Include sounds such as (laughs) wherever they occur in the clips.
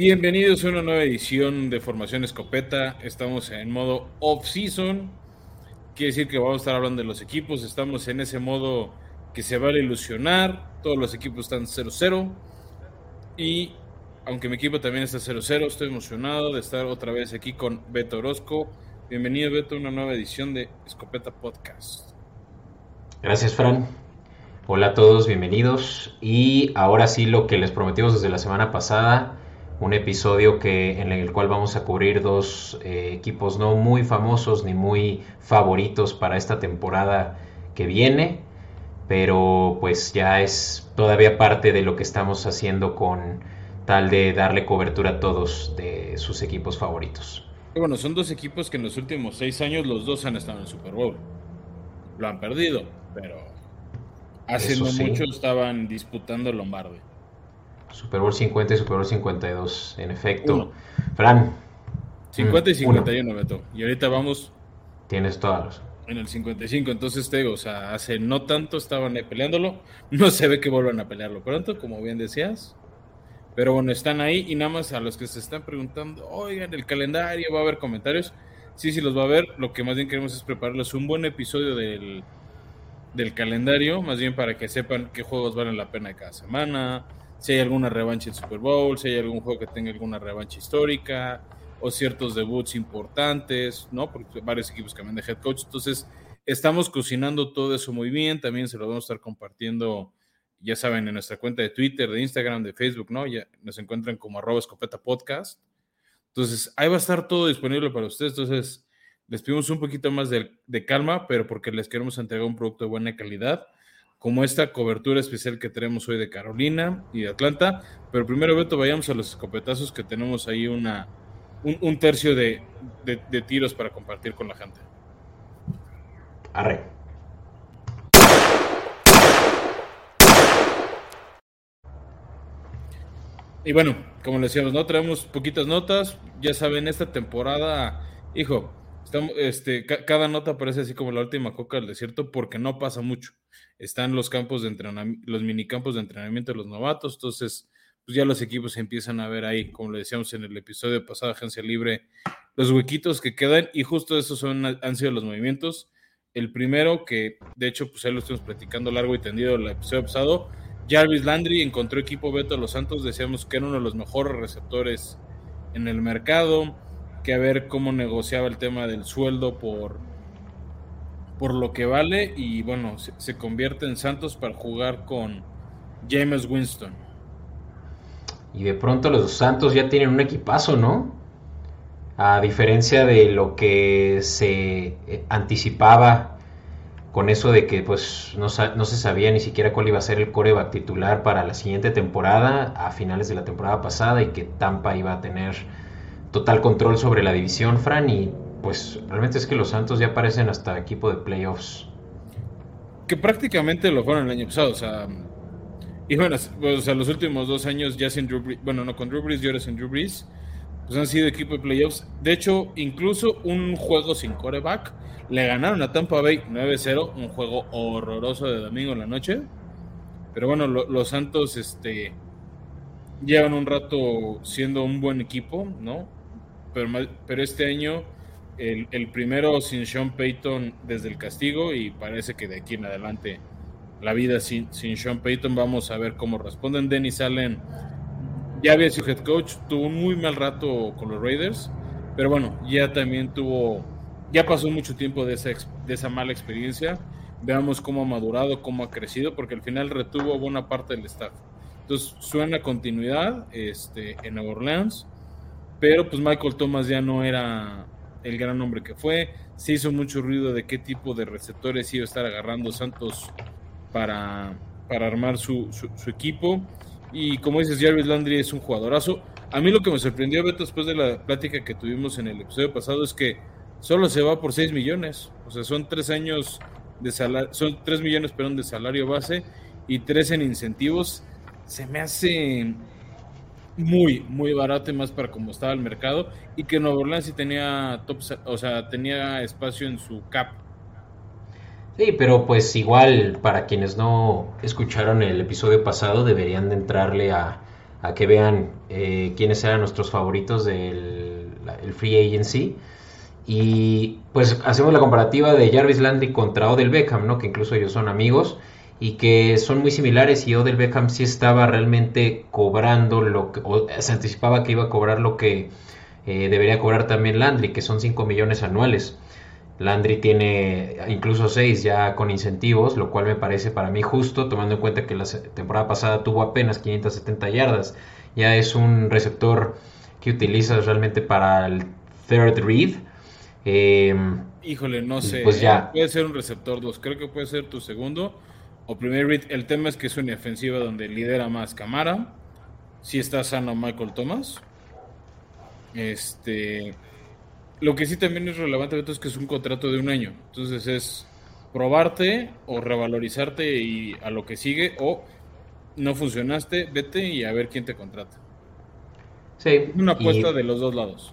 Bienvenidos a una nueva edición de Formación Escopeta. Estamos en modo off-season. Quiere decir que vamos a estar hablando de los equipos. Estamos en ese modo que se vale ilusionar. Todos los equipos están 0-0. Y aunque mi equipo también está 0-0, estoy emocionado de estar otra vez aquí con Beto Orozco. Bienvenido, Beto, a una nueva edición de Escopeta Podcast. Gracias, Fran. Hola a todos, bienvenidos. Y ahora sí, lo que les prometimos desde la semana pasada un episodio que, en el cual vamos a cubrir dos eh, equipos no muy famosos ni muy favoritos para esta temporada que viene, pero pues ya es todavía parte de lo que estamos haciendo con tal de darle cobertura a todos de sus equipos favoritos. Bueno, son dos equipos que en los últimos seis años los dos han estado en el Super Bowl. Lo han perdido, pero hace no mucho estaban disputando el Lombardi. Super Bowl 50 y Super Bowl 52, en efecto. Fran. 50 y 51, mm, Beto. Y ahorita vamos. Tienes todas En el 55, entonces te digo, o sea, hace no tanto estaban peleándolo. No se ve que vuelvan a pelearlo pronto, como bien decías. Pero bueno, están ahí y nada más a los que se están preguntando, oigan, el calendario, va a haber comentarios. Sí, sí, los va a ver. Lo que más bien queremos es prepararles un buen episodio del, del calendario, más bien para que sepan qué juegos valen la pena cada semana, si hay alguna revancha en Super Bowl, si hay algún juego que tenga alguna revancha histórica o ciertos debuts importantes, ¿no? Porque varios equipos cambian de head coach. Entonces, estamos cocinando todo eso muy bien. También se lo vamos a estar compartiendo, ya saben, en nuestra cuenta de Twitter, de Instagram, de Facebook, ¿no? Ya nos encuentran como arroba podcast. Entonces, ahí va a estar todo disponible para ustedes. Entonces, les pedimos un poquito más de, de calma, pero porque les queremos entregar un producto de buena calidad como esta cobertura especial que tenemos hoy de Carolina y de Atlanta. Pero primero, Beto, vayamos a los escopetazos que tenemos ahí una, un, tercio de, tiros para compartir con la gente. Arre. Y bueno, como le decíamos, ¿no? Traemos poquitas notas. Ya saben, esta temporada, hijo, este, cada nota parece así como la última coca del desierto porque no pasa mucho. Están los campos de entrenamiento, los minicampos de entrenamiento de los novatos, entonces pues ya los equipos empiezan a ver ahí, como le decíamos en el episodio pasado, Agencia Libre, los huequitos que quedan y justo esos son, han sido los movimientos. El primero, que de hecho pues ahí lo estuvimos platicando largo y tendido el episodio pasado, Jarvis Landry encontró equipo Beto Los Santos, decíamos que era uno de los mejores receptores en el mercado que a ver cómo negociaba el tema del sueldo por, por lo que vale y bueno, se, convierte en Santos para jugar con James Winston. Y de pronto los Santos ya tienen un equipazo, ¿no? A diferencia de lo que se eh, anticipaba con eso de que pues no, no, se sabía ni siquiera cuál iba a ser el coreback titular para la siguiente temporada, a finales de la temporada pasada, y que Tampa iba a tener total control sobre la división, Fran, y pues realmente es que los Santos ya parecen hasta equipo de playoffs. Que prácticamente lo fueron el año pasado, o sea, y bueno, o sea, los últimos dos años ya sin Drew Brees, bueno, no con Drew Brees y ahora sin Drew Brees, pues han sido equipo de playoffs. De hecho, incluso un juego sin coreback, le ganaron a Tampa Bay 9-0, un juego horroroso de domingo en la noche. Pero bueno, los Santos este, llevan un rato siendo un buen equipo, ¿no? Pero, este año el, primero sin Sean Payton desde el castigo y parece que de aquí en adelante la vida sin, sin Sean Payton vamos a ver cómo responden. Dennis Allen ya había sido head coach, tuvo un muy mal rato con los Raiders, pero bueno, ya también tuvo, ya pasó mucho tiempo de esa, de esa mala experiencia. Veamos cómo ha madurado, cómo ha crecido, porque al final retuvo buena parte del staff. Entonces suena continuidad este, en Nueva Orleans pero pues Michael Thomas ya no era el gran hombre que fue. Se hizo mucho ruido de qué tipo de receptores iba a estar agarrando Santos para, para armar su, su, equipo. Y como dices, Jarvis Landry es un jugadorazo. A mí lo que me sorprendió, Beto, después de la plática que tuvimos en el episodio pasado, es que solo se va por 6 millones. O sea, son 3 años de salario, son 3 millones, perdón, de salario base y 3 en incentivos. Se me hace muy, muy barato y más para como estaba el mercado y que Nueva Orleans sí tenía top, o sea, tenía espacio en su cap. Sí, pero pues igual para quienes no escucharon el episodio pasado deberían de entrarle a, a que vean eh, quiénes eran nuestros favoritos del el free agency. Y pues hacemos la comparativa de Jarvis Landry contra Odell Beckham, ¿no? que incluso ellos son amigos y que son muy similares y Odell Beckham sí estaba realmente cobrando lo que, o se anticipaba que iba a cobrar lo que eh, debería cobrar también Landry, que son 5 millones anuales. Landry tiene incluso 6 ya con incentivos, lo cual me parece para mí justo, tomando en cuenta que la temporada pasada tuvo apenas 570 yardas. Ya es un receptor que utilizas realmente para el third read. Eh, Híjole, no sé. Pues ya. Puede ser un receptor 2, creo que puede ser tu segundo o primer read. El tema es que es una ofensiva donde lidera más Camara. Si está sano Michael Thomas. Este. Lo que sí también es relevante es que es un contrato de un año. Entonces es probarte o revalorizarte y a lo que sigue o no funcionaste, vete y a ver quién te contrata. Sí. Una apuesta de los dos lados.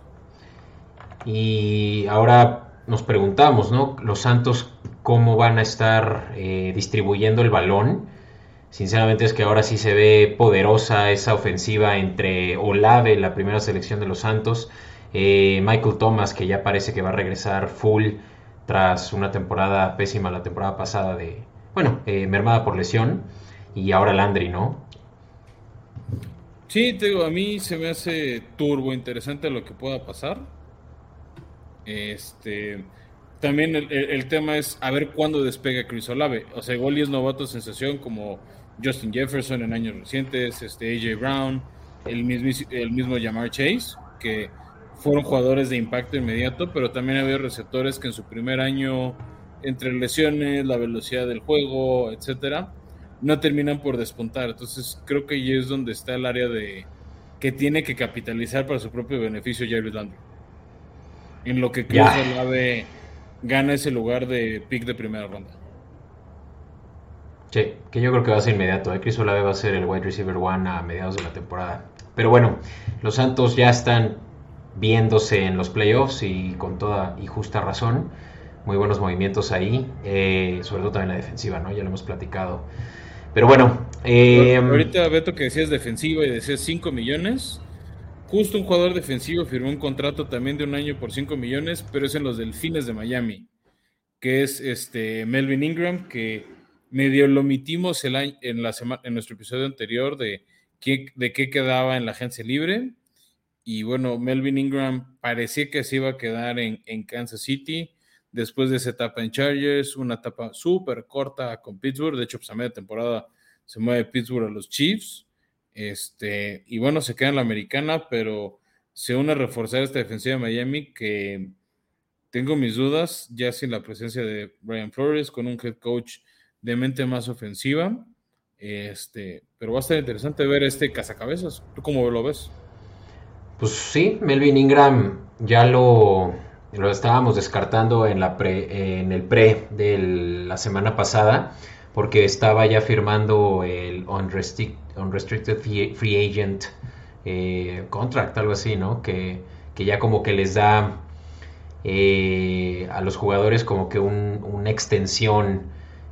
Y ahora nos preguntamos, ¿no? Los Santos, ¿cómo van a estar eh, distribuyendo el balón? Sinceramente es que ahora sí se ve poderosa esa ofensiva entre Olave, la primera selección de los Santos, eh, Michael Thomas, que ya parece que va a regresar full tras una temporada pésima la temporada pasada de, bueno, eh, mermada por lesión, y ahora Landry, ¿no? Sí, te digo, a mí se me hace turbo interesante lo que pueda pasar. Este, también el, tema es a ver cuándo despega Chris Olave. O sea, igual es novato sensación como Justin Jefferson en años recientes, este AJ Brown, el mismo, el mismo Jamar Chase, que fueron jugadores de impacto inmediato, pero también había receptores que en su primer año, entre lesiones, la velocidad del juego, etcétera, no terminan por despuntar. Entonces creo que ahí es donde está el área de que tiene que capitalizar para su propio beneficio Jared Landry. En lo que Chris Olave gana ese lugar de pick de primera ronda. Sí, que yo creo que va a ser inmediato. ¿eh? Chris Olave va a ser el wide receiver one a mediados de la temporada. Pero bueno, los Santos ya están viéndose en los playoffs y con toda y justa razón. Muy buenos movimientos ahí, eh, sobre todo también la defensiva, ¿no? Ya lo hemos platicado. Pero bueno. Eh, ahorita, Beto, que decías defensiva y decías 5 millones. Justo un jugador defensivo firmó un contrato también de un año por 5 millones, pero es en los Delfines de Miami, que es este Melvin Ingram, que medio lo omitimos el año, en, la semana, en nuestro episodio anterior de qué, de qué quedaba en la agencia libre. Y bueno, Melvin Ingram parecía que se iba a quedar en, Kansas City después de esa etapa en Chargers, una etapa súper corta con Pittsburgh. De hecho, pues a media temporada se mueve Pittsburgh a los Chiefs. Este, y bueno, se queda en la americana, pero se une a reforzar esta defensiva de Miami que tengo mis dudas, ya sin la presencia de Brian Flores, con un head coach de mente más ofensiva. Este, pero va a estar interesante ver este cazacabezas. ¿Tú cómo lo ves? Pues sí, Melvin Ingram ya lo, lo estábamos descartando en, la pre, en el pre de la semana pasada porque estaba ya firmando el Unrestricted, Free Agent eh, Contract, algo así, ¿no? Que, ya como que les da eh, a los jugadores como que una extensión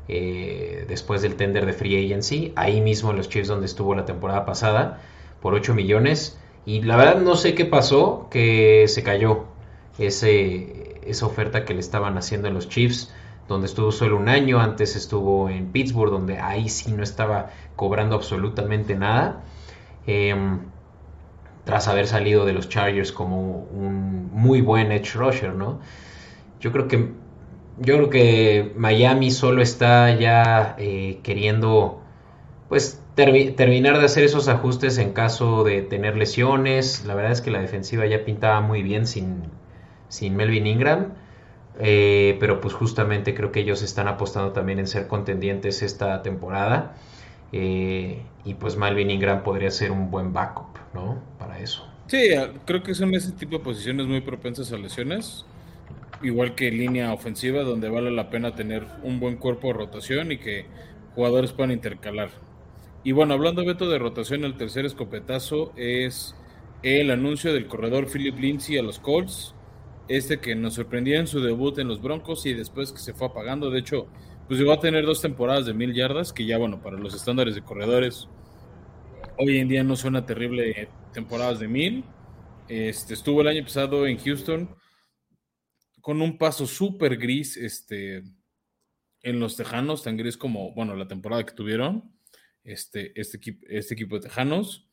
eh, después del tender de Free Agency, ahí mismo en los Chiefs donde estuvo la temporada pasada, por 8 millones y la verdad no sé qué pasó, que se cayó ese, esa oferta que le estaban haciendo en los Chiefs, donde estuvo solo un año, antes estuvo en Pittsburgh, donde ahí sí no estaba cobrando absolutamente nada. Em, tras haber salido de los Chargers como un muy buen edge rusher, ¿no? Yo creo que yo creo que Miami solo está ya eh, queriendo pues terminar de hacer esos ajustes en caso de tener lesiones. La verdad es que la defensiva ya pintaba muy bien sin, sin Melvin Ingram. Eh, pero pues justamente creo que ellos están apostando también en ser contendientes esta temporada. Eh, y pues Melvin Ingram podría ser un buen backup, ¿no? Para eso. Sí, creo que son ese tipo de posiciones muy propensas a lesiones. Igual que línea ofensiva, donde vale la pena tener un buen cuerpo de rotación y que jugadores puedan intercalar. Y bueno, hablando Beto de rotación, el tercer escopetazo es el anuncio del corredor Philip Lindsay a los Colts. Este que nos sorprendía en su debut en los Broncos y después que se fue apagando. De hecho, pues llegó a tener dos temporadas de mil yardas, que ya, bueno, para los estándares de corredores Hoy en día no suena terrible temporadas de mil. Este, estuvo el año pasado en Houston con un paso súper gris este, en los Tejanos, tan gris como, bueno, la temporada que tuvieron este, este, equipo, este equipo de Tejanos.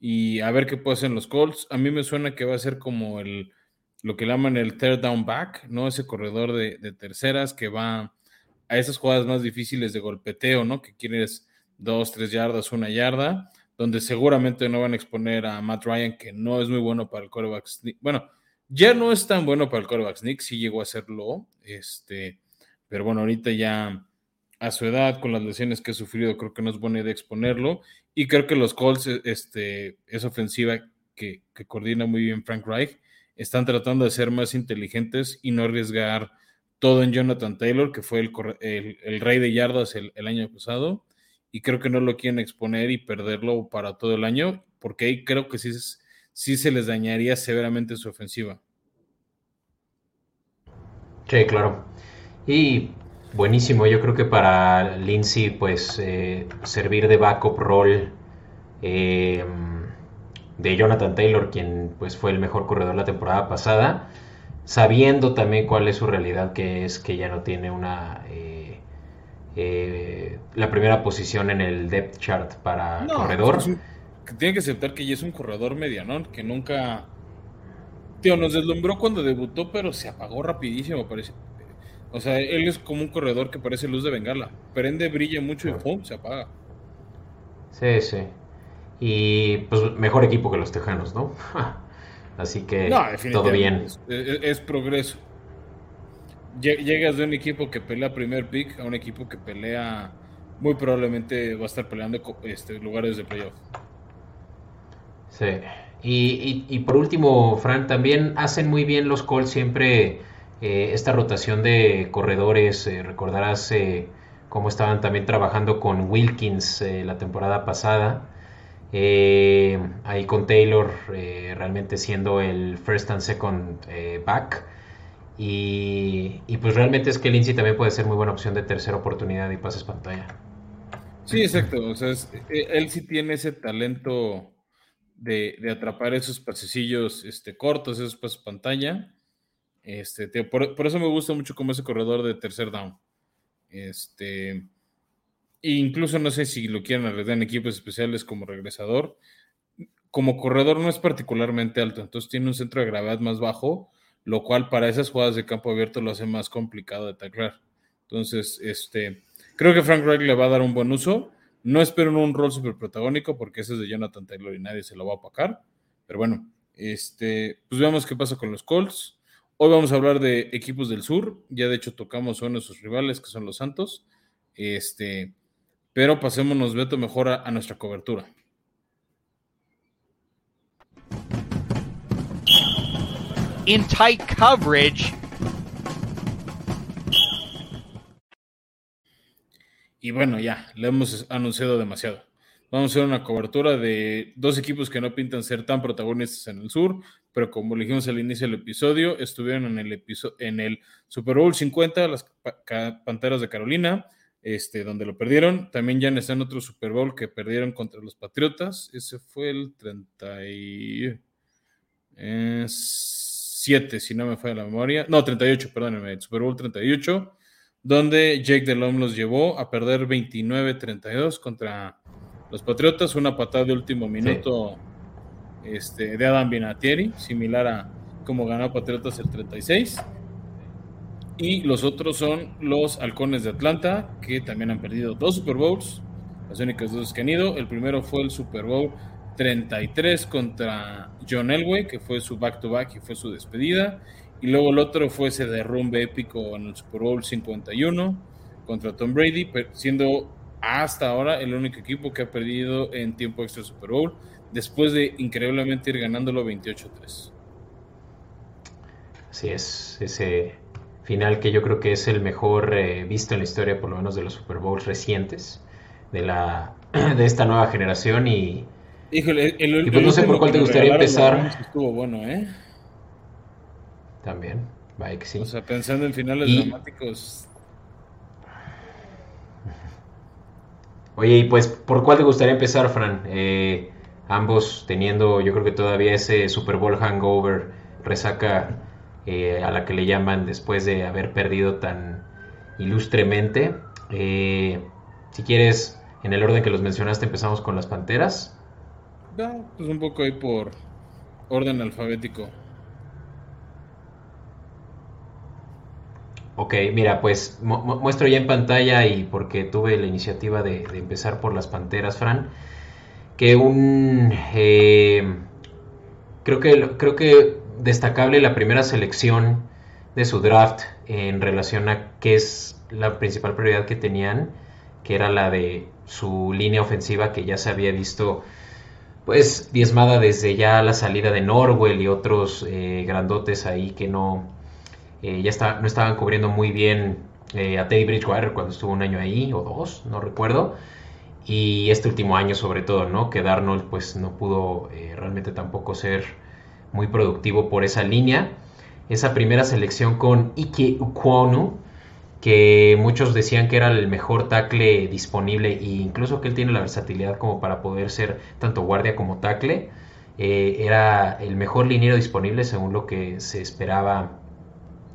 Y a ver qué puede hacer en los Colts. A mí me suena que va a ser como el, lo que llaman el third down back, ¿no? Ese corredor de, terceras que va a esas jugadas más difíciles de golpeteo, ¿no? Que quieres dos, tres yardas, una yarda donde seguramente no van a exponer a Matt Ryan, que no es muy bueno para el quarterback sneak. Bueno, ya no es tan bueno para el quarterback sneak, sí llegó a serlo, este, pero bueno, ahorita ya a su edad, con las lesiones que ha sufrido, creo que no es buena idea exponerlo. Y creo que los Colts, este, esa ofensiva que, coordina muy bien Frank Reich, están tratando de ser más inteligentes y no arriesgar todo en Jonathan Taylor, que fue el, el, rey de yardas el, año pasado y creo que no lo quieren exponer y perderlo para todo el año, porque ahí creo que sí, sí se les dañaría severamente su ofensiva. Sí, claro. Y buenísimo, yo creo que para Lindsay, pues eh, servir de backup role eh, de Jonathan Taylor, quien pues fue el mejor corredor la temporada pasada, sabiendo también cuál es su realidad, que es que ya no tiene una eh, eh, la primera posición en el depth chart para corredor. Pues, tiene que aceptar que ya es un corredor medianón, que nunca. Tío, nos deslumbró cuando debutó, pero se apagó rapidísimo, parece. O sea, él es como un corredor que parece luz de bengala. Prende, brilla mucho y ¡pum! se apaga. Sí, sí. Y pues mejor equipo que los Tejanos, ¿no? (laughs) Así que todo bien. es progreso llegas de un equipo que pelea primer pick a un equipo que pelea muy probablemente va a estar peleando este, lugares de playoff. Sí. Y, por último, Fran, también hacen muy bien los Colts siempre eh, esta rotación de corredores. Eh, recordarás eh, cómo estaban también trabajando con Wilkins la temporada pasada. Ahí con Taylor realmente siendo el first and second back. Y, pues realmente es que Lindsay también puede ser muy buena opción de tercera oportunidad y pases pantalla. Sí, exacto. O sea, e, él sí tiene ese talento de, atrapar esos pasecillos este, cortos, esos pases pantalla. Este, por, eso me gusta mucho como ese corredor de tercer down. Este, incluso no sé si lo quieren arreglar en equipos especiales como regresador. Como corredor no es particularmente alto, entonces tiene un centro de gravedad más bajo lo cual para esas jugadas de campo abierto lo hace más complicado de taclar. Entonces, este, creo que Frank Reich le va a dar un buen uso. No espero un rol super protagónico porque ese es de Jonathan Taylor y nadie se lo va a apacar. Pero bueno, este, pues veamos qué pasa con los Colts. Hoy vamos a hablar de equipos del sur. Ya de hecho tocamos uno de sus rivales, que son los Santos. Este, pero pasémonos, Beto, mejor a nuestra cobertura. in tight coverage. Y bueno, ya, le hemos anunciado demasiado. Vamos a hacer una cobertura de dos equipos que no pintan ser tan protagonistas en el sur, pero como dijimos al inicio del episodio, estuvieron en el, en el Super Bowl 50, las Panteras de Carolina, este, donde lo perdieron. También ya está en otro Super Bowl que perdieron contra los Patriotas. Ese fue el 30 y... 7, si no me falla la memoria. No, 38, perdónenme, Super Bowl 38, donde Jake Delhomme los llevó a perder 29-32 contra los Patriotas. Una patada de último minuto este, de Adam Binatieri, similar a como ganó Patriotas el 36. Y los otros son los Halcones de Atlanta, que también han perdido dos Super Bowls, las únicas dos que han ido. El primero fue el Super Bowl 33 contra John Elway, que fue su back-to-back y fue su despedida. Y luego el otro fue ese derrumbe épico en el Super Bowl 51 contra Tom Brady, siendo hasta ahora el único equipo que ha perdido en tiempo extra Super Bowl, después de increíblemente ir ganándolo 28-3. Así es, ese final que yo creo que es el mejor eh, visto en la historia, por lo menos de los Super Bowls recientes, de, la, (clears throat) de esta nueva generación y Híjole, el, y pues no sé por cuál te gustaría empezar. Estuvo bueno, ¿eh? También, vaya que sí. O sea, pensando en finales dramáticos. Oye, y pues, ¿por cuál te gustaría empezar, Fran? Eh, ambos teniendo, yo creo que todavía ese Super Bowl hangover, resaca eh, a la que le llaman después de haber perdido tan ilustremente. Eh, si quieres, en el orden que los mencionaste, empezamos con las Panteras. pues un poco ahí por orden alfabético. Ok, mira, pues muestro ya en pantalla y porque tuve la iniciativa de, empezar por las Panteras, Fran, que un... Eh, creo, que, creo que destacable la primera selección de su draft en relación a qué es la principal prioridad que tenían, que era la de su línea ofensiva que ya se había visto pues diezmada desde ya la salida de Norwell y otros eh, grandotes ahí que no eh, ya está, no estaban cubriendo muy bien eh, a Teddy Bridgewater cuando estuvo un año ahí, o dos, no recuerdo. Y este último año sobre todo, ¿no? Que Darnold pues no pudo realmente tampoco ser muy productivo por esa línea. Esa primera selección con Ike Ukwonu, que muchos decían que era el mejor tackle disponible e incluso que él tiene la versatilidad como para poder ser tanto guardia como tackle. era el mejor liniero disponible según lo que se esperaba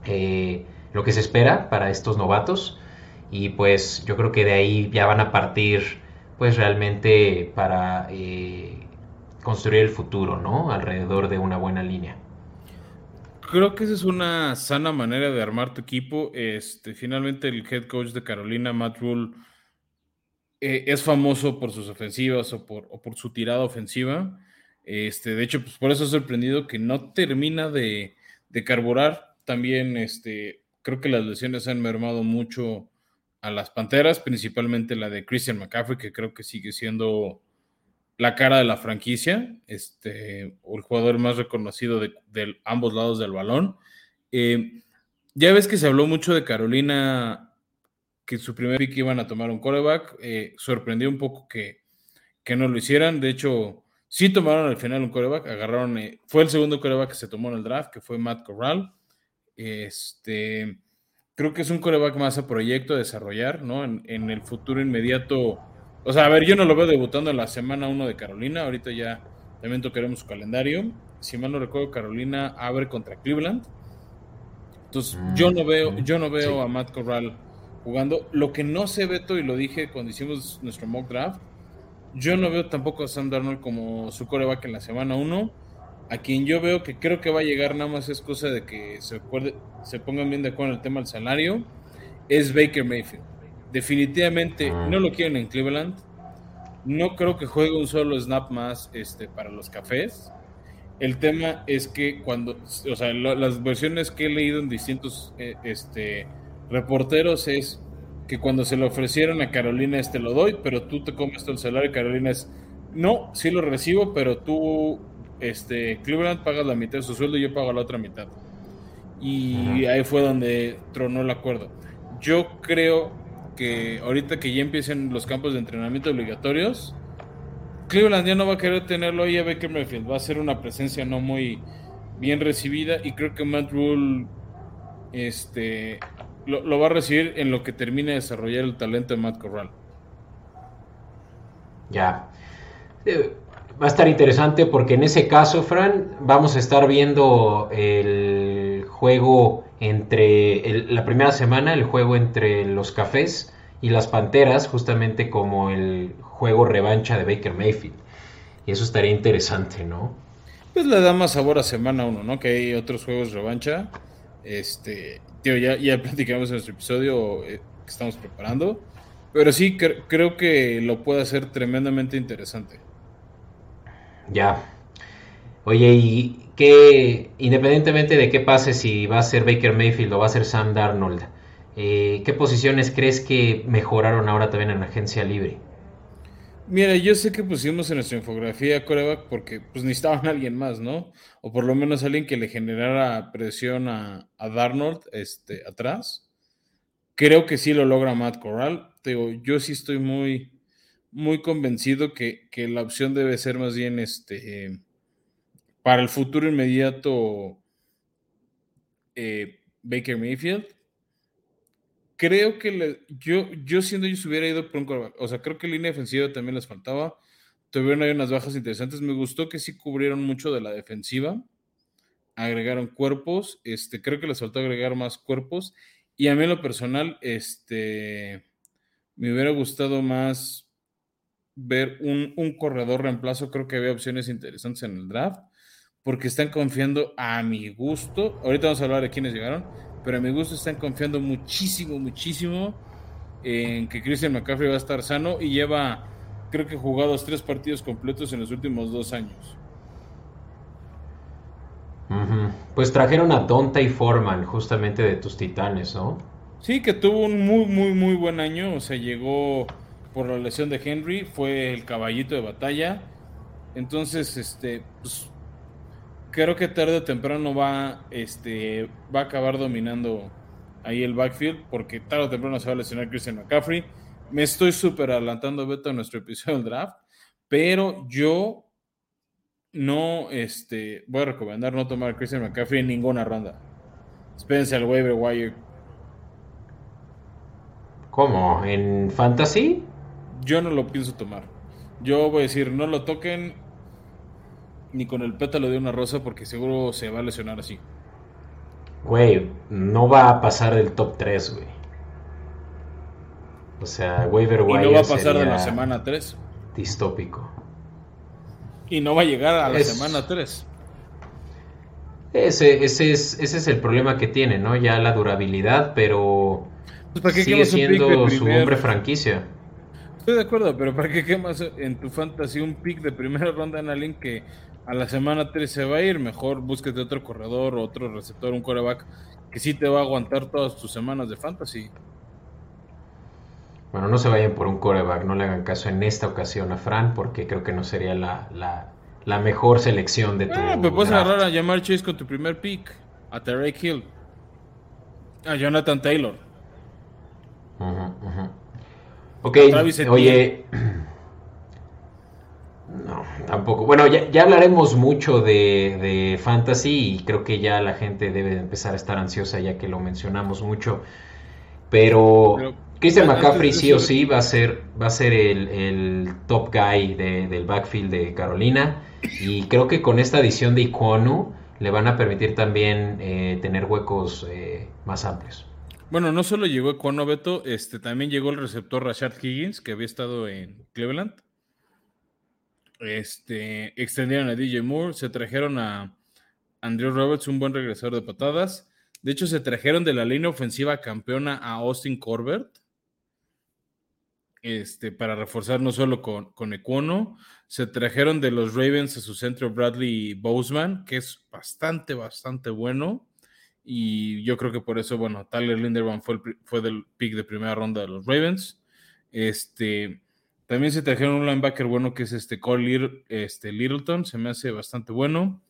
eh, lo que se espera para estos novatos y pues yo creo que de ahí ya van a partir pues realmente para eh, construir el futuro, ¿no? Alrededor de una buena línea. Creo que esa es una sana manera de armar tu equipo. Este, finalmente el head coach de Carolina, Matt Rule, eh, es famoso por sus ofensivas o por, su tirada ofensiva. Este, de hecho, pues por eso he sorprendido que no termina de, de carburar también este, creo que las lesiones han mermado mucho a las Panteras, principalmente la de Christian McCaffrey, que creo que sigue siendo la cara de la franquicia, este, el jugador más reconocido de, ambos lados del balón. Eh, ya ves que se habló mucho de Carolina, que su primer pick iban a tomar un coreback. Eh, sorprendió un poco que, que, no lo hicieran. De hecho, sí tomaron al final un coreback. Agarraron, eh, fue el segundo coreback que se tomó en el draft, que fue Matt Corral. Este, creo que es un coreback más a proyecto a desarrollar, ¿no? En, el futuro inmediato. O sea, a ver, yo no lo veo debutando en la semana 1 de Carolina. Ahorita ya también tocaremos su calendario. Si mal no recuerdo, Carolina abre contra Cleveland. Entonces, yo no veo, mm, yo no veo a Matt Corral jugando. Lo que no sé, Beto, y lo dije cuando hicimos nuestro mock draft, yo no veo tampoco a Sam Darnold como su coreback en la semana 1 a quien yo veo que creo que va a llegar nada más es cosa de que se, se pongan bien de acuerdo en el tema del salario, es Baker Mayfield. Definitivamente no lo quieren en Cleveland. No creo que juegue un solo snap más este, para los cafés. El tema es que cuando, o sea, las versiones que he leído en distintos eh, este, reporteros es que cuando se lo ofrecieron a Carolina este lo doy, pero tú te comes todo el salario. Carolina es, no, sí lo recibo, pero tú este, Cleveland paga la mitad de su sueldo y yo pago la otra mitad. Y ahí fue donde tronó el acuerdo. Yo creo que ahorita que ya empiecen los campos de entrenamiento obligatorios, Cleveland ya no va a querer tenerlo ahí a Baker Mayfield. Va a ser una presencia no muy bien recibida y creo que Matt Rule este, lo, va a recibir en lo que termine de desarrollar el talento de Matt Corral. Ya. Va a estar interesante porque en ese caso, Fran, vamos a estar viendo el juego entre la primera semana, el juego entre los cafés y las panteras, justamente como el juego revancha de Baker Mayfield. Y eso estaría interesante, ¿no? Pues le da más sabor a semana uno, ¿no? Que hay otros juegos revancha. Este, tío, ya, ya platicamos en nuestro episodio eh, que estamos preparando. Pero sí, creo que lo puede hacer tremendamente interesante. Ya. Oye, y qué, independientemente de qué pase, si va a ser Baker Mayfield o va a ser Sam Darnold, eh, ¿qué posiciones crees que mejoraron ahora también en agencia libre? Mira, yo sé que pusimos en nuestra infografía coreback porque pues necesitaban a alguien más, ¿no? O por lo menos alguien que le generara presión a, Darnold este, atrás. Creo que sí lo logra Matt Corral. Te digo, yo sí estoy muy, muy convencido que, la opción debe ser más bien este para el futuro inmediato eh, Baker Mayfield. creo que yo, yo siendo ellos hubiera ido por un quarterback. O sea, creo que línea defensiva también les faltaba. Tuvieron ahí unas bajas interesantes. Me gustó que sí cubrieron mucho de la defensiva. Agregaron cuerpos. Este, creo que les faltó agregar más cuerpos. Y a mí en lo personal, este, me hubiera gustado más ver un, un corredor reemplazo. Creo que había opciones interesantes en el draft. Porque están confiando a mi gusto. Ahorita vamos a hablar de quiénes llegaron pero a mi gusto están confiando muchísimo, muchísimo en que Christian McCaffrey va a estar sano y lleva, creo que jugados tres partidos completos en los últimos dos años. Pues trajeron a y Foreman, justamente de tus titanes, ¿no? Sí, que tuvo un muy, muy, muy buen año. O sea, llegó por la lesión de Henry, fue el caballito de batalla. Entonces, este, pues, creo que tarde o temprano va, este, va a acabar dominando ahí el backfield, porque tarde o temprano se va a lesionar Christian McCaffrey. Me estoy súper adelantando, Beto, a nuestro episodio del draft, pero yo no este, voy a recomendar no tomar a Christian McCaffrey en ninguna ronda. Espérense al waiver wire. ¿Cómo? ¿En fantasy? Yo no lo pienso tomar. Yo voy a decir, no lo toquen ni con el pétalo de una rosa porque seguro se va a lesionar así. Güey, no va a pasar del top 3, güey. O sea, waiver. Y no va a pasar de la semana 3. Distópico. Y no va a llegar a la semana 3. Ese, ese, es, ese es el problema que tiene, ¿no? Ya la durabilidad, pero pues, sigue siendo su hombre franquicia. Estoy de acuerdo, pero ¿para qué quemas en tu fantasy un pick de primera ronda en alguien que a la semana 3 se va a ir, mejor búsquete otro corredor, otro receptor, un coreback que sí te va a aguantar todas tus semanas de fantasy. Bueno, no se vayan por un coreback, no le hagan caso en esta ocasión a Fran, porque creo que no sería la, mejor selección de tu. Ah, pues puedes agarrar a llamar Chase con tu primer pick, a Terry Hill, a Jonathan Taylor. Ok, oye. Tampoco. Bueno, ya, hablaremos mucho de, fantasy y creo que ya la gente debe empezar a estar ansiosa ya que lo mencionamos mucho. Pero, Christian McCaffrey sí o sí va a ser, va a ser el, top guy del backfield de Carolina. Y creo que con esta adición de Iquonu le van a permitir también eh, tener huecos eh, más amplios. Bueno, no solo llegó Iquonu Beto, este, también llegó el receptor Rashad Higgins, que había estado en Cleveland. Este, extendieron a DJ Moore, se trajeron a Andrew Roberts, un buen regresador de patadas. De hecho, se trajeron de la línea ofensiva campeona a Austin Corbett. Este, para reforzar no solo con, con Ecuono, se trajeron de los Ravens a su centro Bradley Boseman, que es bastante, bastante bueno. Y yo creo que por eso, bueno, Tyler Linderman fue, fue del pick de primera ronda de los Ravens. Este, también se trajeron un linebacker bueno que es este Cole este, Littleton, se me hace bastante bueno.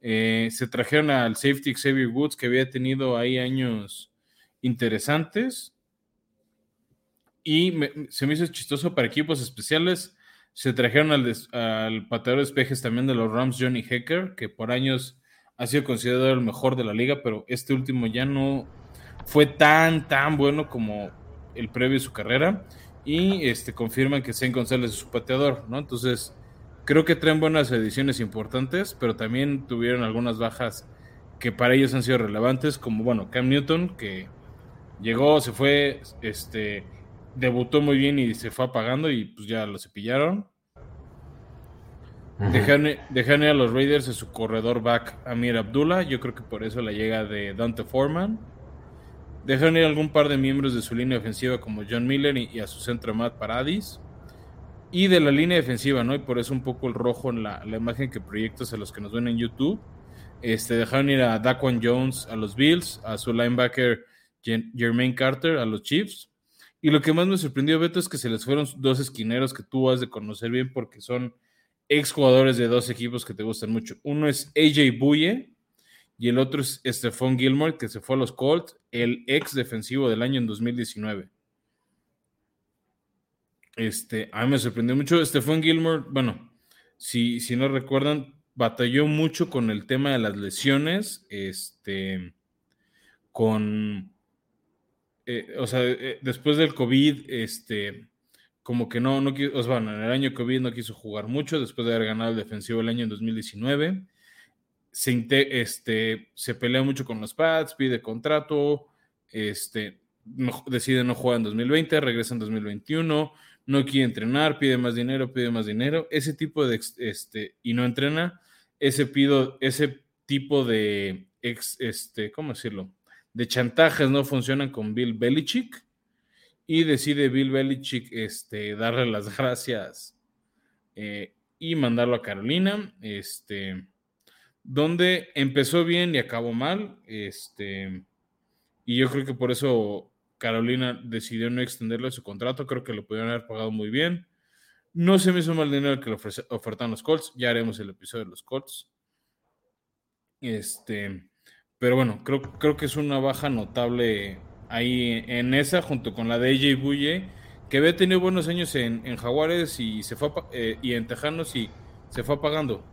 Eh, se trajeron al safety Xavier Woods, que había tenido ahí años interesantes. Y se me hizo chistoso para equipos especiales. Se trajeron al, al pateador de espejes también de los Rams, Johnny Hecker, que por años ha sido considerado el mejor de la liga, pero este último ya no fue tan, tan bueno como el previo de su carrera y este, confirman que Zane González es su pateador, ¿no? Entonces, creo que traen buenas ediciones importantes, pero también tuvieron algunas bajas que para ellos han sido relevantes, como, bueno, Cam Newton, que llegó, se fue, este, debutó muy bien y se fue apagando y pues ya lo cepillaron. Dejaron, a los Raiders a su corredor back Amir Abdullah, yo creo que por eso la llega de Dante Foreman. Dejaron ir algún par de miembros de su línea ofensiva como John Miller y, a su centro Matt Paradis. Y de la línea defensiva, ¿no? Y por eso un poco el rojo en la, imagen que proyectas a los que nos ven en YouTube. Este, dejaron ir a Daquan Jones a los Bills, a su linebacker Jermaine Carter a los Chiefs. Y lo que más me sorprendió, Beto, es que se les fueron dos esquineros que tú has de conocer bien porque son ex jugadores de dos equipos que te gustan mucho. Uno es AJ Buye, y el otro es Stephon Gilmore, que se fue a los Colts, el ex defensivo del año en 2019. Este, a mí me sorprendió mucho. Stephon Gilmore, bueno, si, si no recuerdan, batalló mucho con el tema de las lesiones, este, con eh, o sea, eh, después del COVID, este, como que no, no quiso, bueno, en el año COVID no quiso jugar mucho, después de haber ganado el defensivo el año en 2019. Se, este, se pelea mucho con los Pats, pide contrato, este, decide no jugar en 2020, regresa en 2021, no quiere entrenar, pide más dinero, pide más dinero, ese tipo de, este, y no entrena, ese, pido, ese tipo de, este, ¿cómo decirlo? De chantajes no funcionan con Bill Belichick y decide Bill Belichick este, darle las (laughs) gracias eh, y mandarlo a Carolina, este, donde empezó bien y acabó mal, este, y yo creo que por eso Carolina decidió no extenderle su contrato, creo que lo pudieron haber pagado muy bien. No se me hizo mal dinero que le ofertan los Colts, ya haremos el episodio de los Colts. Este, pero bueno, creo, creo que es una baja notable ahí en esa, junto con la de AJ Buye, que había tenido buenos años en, Jaguares y se fue eh, y en Tejanos y se fue apagando.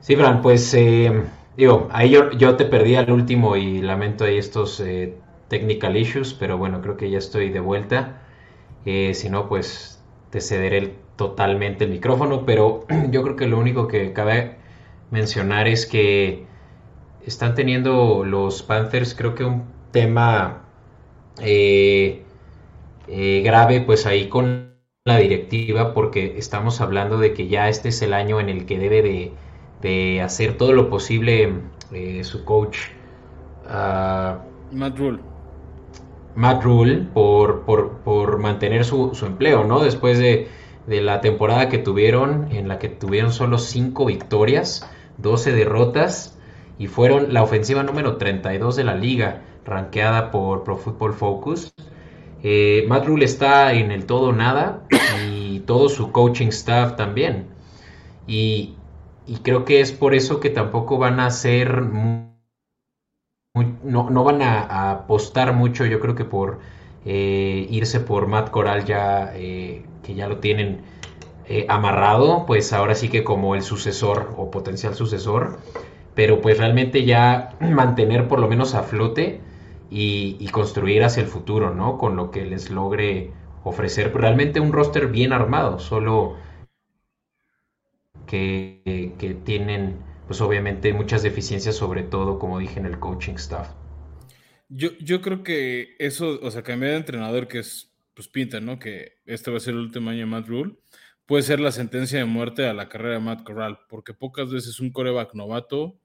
Sí, Fran, pues eh, Digo, ahí yo, te perdí al último y lamento ahí estos eh, technical issues, pero bueno, creo que ya estoy de vuelta. Eh, si no, pues te cederé totalmente el micrófono, pero (clears throat) yo creo que lo único que cabe mencionar es que están teniendo los Panthers, creo que un tema grave, pues ahí con la directiva, porque estamos hablando de que ya este es el año en el que debe de de hacer todo lo posible eh, su coach uh, Matt Rule. Matt Rule por, por, mantener su, empleo, ¿no? Después de, la temporada que tuvieron, en la que tuvieron solo 5 victorias, 12 derrotas, y fueron la ofensiva número 32 de la liga, rankeada por Pro Football Focus. Eh, Matt Rule está en el todo nada y todo su coaching staff también. Y, y creo que es por eso que tampoco van a ser no, no, van a, apostar mucho, yo creo que por eh, irse por Matt Coral ya eh, que ya lo tienen eh, amarrado, pues ahora sí que como el sucesor o potencial sucesor, pero pues realmente ya (clears throat) mantener por lo menos a flote y, construir hacia el futuro, ¿no? Con lo que les logre ofrecer realmente un roster bien armado, solo que, tienen, pues obviamente, muchas deficiencias, sobre todo, como dije, en el coaching staff. Yo, yo creo que eso, o sea, cambiar de entrenador, que es, pues pinta, ¿no? Que este va a ser el último año de Matt Rule, puede ser la sentencia de muerte a la carrera de Matt Corral, porque pocas veces un coreback novato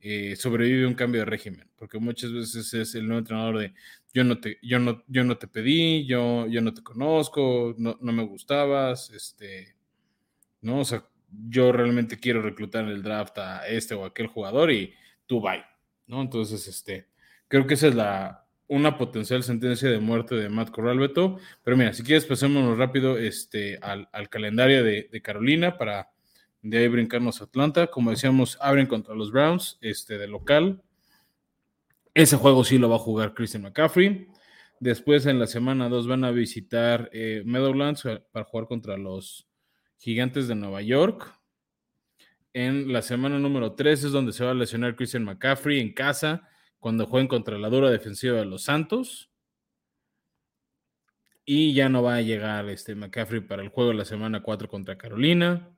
eh, sobrevive un cambio de régimen, porque muchas veces es el nuevo entrenador de yo no te, yo no, yo no te pedí, yo, yo no te conozco, no, no me gustabas, este, ¿no? O sea, yo realmente quiero reclutar en el draft a este o aquel jugador y tú bye, ¿no? Entonces, este, creo que esa es la, una potencial sentencia de muerte de Matt Corral Beto. Pero mira, si quieres, pasémonos rápido este, al, calendario de, Carolina para de ahí brincarnos a Atlanta. Como decíamos, abren contra los Browns este, de local. Ese juego sí lo va a jugar Christian McCaffrey. Después en la semana 2 van a visitar eh, Meadowlands para jugar contra los Gigantes de Nueva York. En la semana número 3 es donde se va a lesionar Christian McCaffrey en casa cuando jueguen contra la dura defensiva de los Santos. Y ya no va a llegar este McCaffrey para el juego de la semana 4 contra Carolina.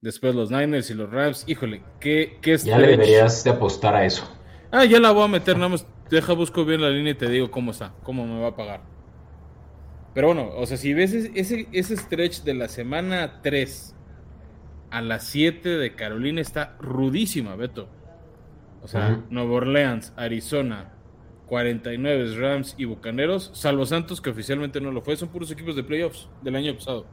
Después los Niners y los Rams. Híjole, ¿qué, qué Ya le deberías de apostar a eso. Ah, ya la voy a meter, nada más deja, busco bien la línea y te digo cómo está, cómo me va a pagar. Pero bueno, o sea, si ves ese, ese stretch de la semana 3 a las 7 de Carolina está rudísima, Beto. O sea, Nueva Orleans, Arizona, 49 Rams y Bucaneros, salvo Santos, que oficialmente no lo fue, son puros equipos de playoffs del año pasado.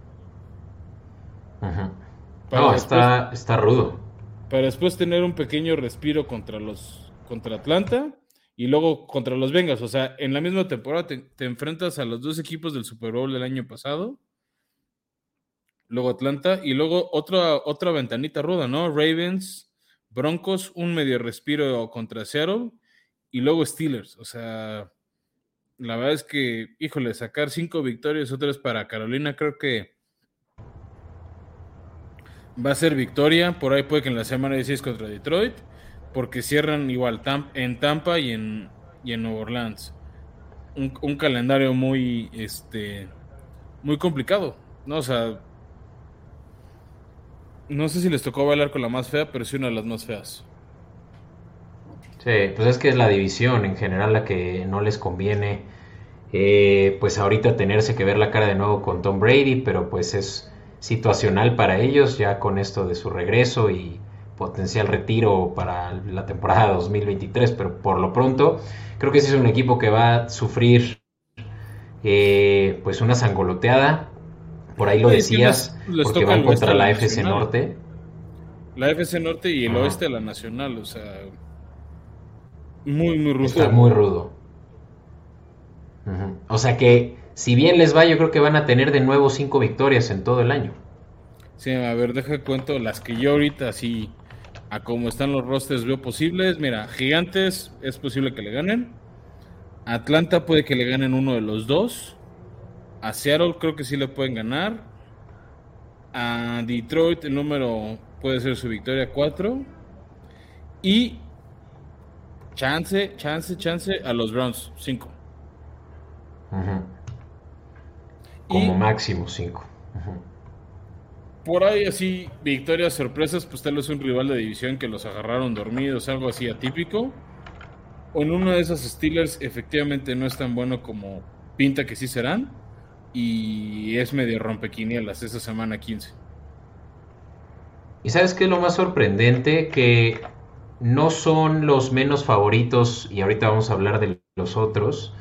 No, está, está rudo. Para después tener un pequeño respiro contra los contra Atlanta y luego contra los Bengals. O sea, en la misma temporada te, enfrentas a los dos equipos del Super Bowl del año pasado. Luego Atlanta y luego otra, otra ventanita ruda, ¿no? Ravens, Broncos, un medio respiro contra Seattle y luego Steelers. O sea, la verdad es que, híjole, sacar cinco victorias, otras para Carolina, creo que va a ser victoria. Por ahí puede que en la semana 16 contra Detroit porque cierran igual en Tampa y en, y en Nueva Orleans. Un, calendario muy, este, muy complicado, ¿no? O sea, no sé si les tocó bailar con la más fea, pero sí una de las más feas. Sí, pues es que es la división en general la que no les conviene. Eh, pues ahorita tenerse que ver la cara de nuevo con Tom Brady, pero pues es situacional para ellos ya con esto de su regreso y potencial retiro para la temporada 2023, pero por lo pronto creo que ese es un equipo que va a sufrir eh, pues una sangoloteada por ahí lo decías, porque van contra la, FC Norte. La FC Norte y el oeste de la Nacional, o sea, muy, muy rudo. Está muy rudo. O sea que, si bien les va, yo creo que van a tener de nuevo cinco victorias en todo el año. Sí, a ver, deja cuento las que yo ahorita así, a cómo están los rosters, veo posibles. Mira, Gigantes es posible que le ganen. Atlanta puede que le ganen uno de los dos. A Seattle creo que sí le pueden ganar. A Detroit el número puede ser su victoria 4. Y chance, chance, chance a los Browns 5. Como máximo 5. Por ahí así, victorias sorpresas, pues tal vez un rival de división que los agarraron dormidos, algo así atípico. O en uno de esos Steelers efectivamente no es tan bueno como pinta que sí serán y es medio rompequinielas esa semana 15. ¿Y sabes qué es lo más sorprendente? Que no son los menos favoritos, y ahorita vamos a hablar de los otros,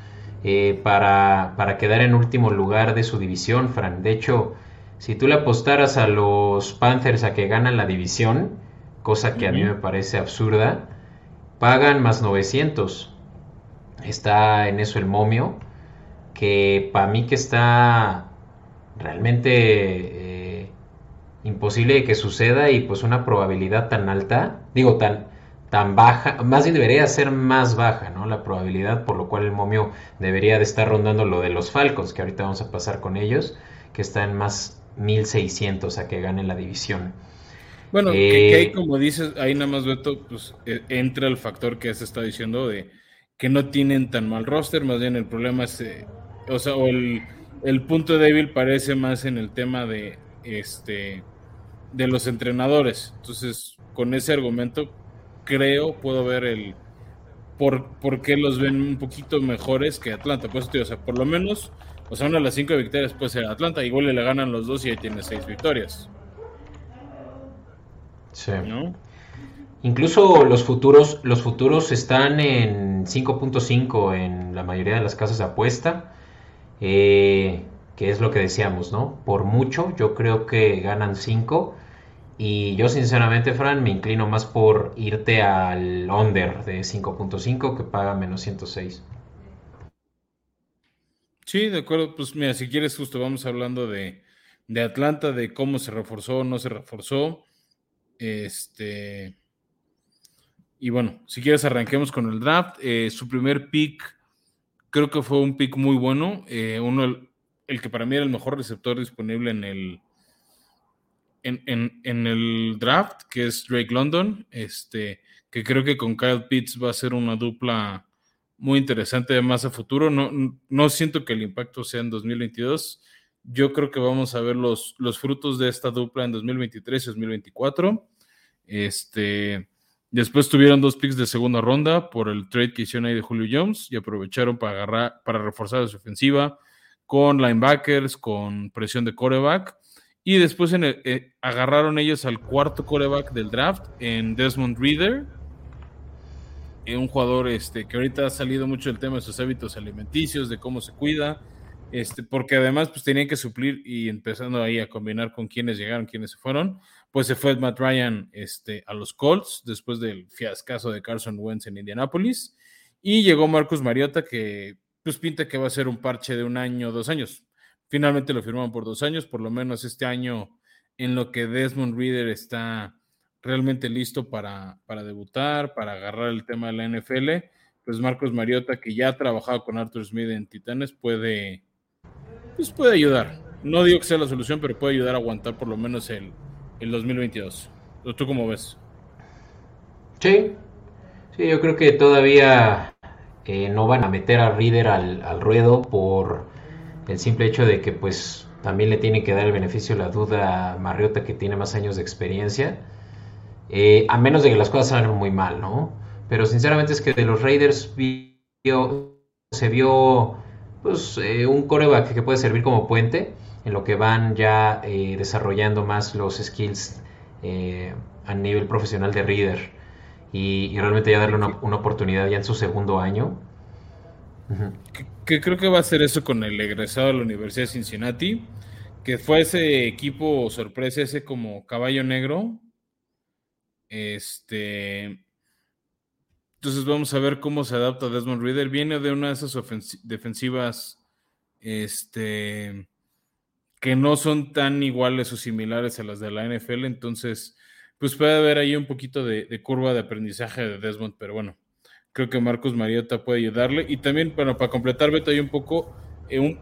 eh, para, quedar en último lugar de su división, Fran. De hecho, si tú le apostaras a los Panthers a que ganan la división, cosa que a mí me parece absurda, pagan más 900. Está en eso el momio que para mí que está realmente eh, imposible de que suceda y pues una probabilidad tan alta, digo tan tan baja, más bien debería ser más baja, ¿no? La probabilidad, por lo cual el momio debería de estar rondando lo de los Falcons, que ahorita vamos a pasar con ellos, que está en más 1600 a que gane la división. Bueno, que, ahí, eh, como dices, ahí nada más Beto, pues e, entra el factor que se está diciendo de que no tienen tan mal roster, más bien el problema es eh, o sea, o el, el, punto débil parece más en el tema de este de los entrenadores. Entonces, con ese argumento, creo, puedo ver el por, por qué los ven un poquito mejores que Atlanta. Pues, tío, o sea, por lo menos, o sea, una de las cinco victorias puede ser Atlanta, igual le ganan los dos y ahí tiene seis victorias. Sí. Incluso los futuros, los futuros están en 5.5 en la mayoría de las casas de apuesta. Eh, que es lo que decíamos, ¿no? Por mucho, yo creo que ganan 5. Y yo sinceramente, Fran, me inclino más por irte al under de 5.5 que paga menos 106. Sí, de acuerdo. Pues mira, si quieres, justo vamos hablando de, de Atlanta, de cómo se reforzó o no se reforzó. Este. Y bueno, si quieres, arranquemos con el draft. Eh, su primer pick Creo que fue un pick muy bueno. Eh, uno, el, que para mí era el mejor receptor disponible en el, en, el draft, que es Drake London. Este, que creo que con Kyle Pitts va a ser una dupla muy interesante más a futuro. No, no siento que el impacto sea en 2022. Yo creo que vamos a ver los, los frutos de esta dupla en 2023 y 2024. Este, Después tuvieron dos picks de segunda ronda por el trade que hicieron ahí de Julio Jones y aprovecharon para agarrar, para reforzar su ofensiva con linebackers, con presión de coreback. Y después eh, agarraron ellos al cuarto coreback del draft en Desmond Reader, eh, un jugador este, que ahorita ha salido mucho el tema de sus hábitos alimenticios, de cómo se cuida, este, porque además pues tenían que suplir y empezando ahí a combinar con quienes llegaron, quienes se fueron pues se fue Matt Ryan este, a los Colts después del fiascazo de Carson Wentz en Indianapolis. Y llegó Marcus Mariota, que pues pinta que va a ser un parche de un año, dos años. Finalmente lo firmaron por dos años, por lo menos este año en lo que Desmond Reader está realmente listo para, para debutar, para agarrar el tema de la NFL. Pues Marcus Mariota, que ya ha trabajado con Arthur Smith en Titanes, puede, pues puede ayudar. No digo que sea la solución, pero puede ayudar a aguantar por lo menos el, el 2022. ¿Tú cómo ves? Sí, Sí, yo creo que todavía eh, no van a meter a Reader al, al, ruedo por el simple hecho de que pues también le tiene que dar el beneficio la duda a Marriota que tiene más años de experiencia. Eh, a menos de que las cosas salgan muy mal, ¿no? Pero sinceramente es que de los Raiders se vio pues, eh, un coreback que puede servir como puente en lo que van ya eh, desarrollando más los skills a nivel profesional de Reader y, realmente ya darle una, oportunidad ya en su segundo año. Que, creo que va a ser eso con el egresado de la Universidad de Cincinnati, que fue ese equipo sorpresa, ese como caballo negro. Este. Entonces vamos a ver cómo se adapta Desmond Reader. Viene de una de esas defensivas este, que no son tan iguales o similares a las de la NFL. Entonces, pues puede haber ahí un poquito de, curva de aprendizaje de Desmond, pero bueno, creo que Marcos Mariota puede ayudarle. Y también, bueno, para completar, Beto, hay un poco, eh,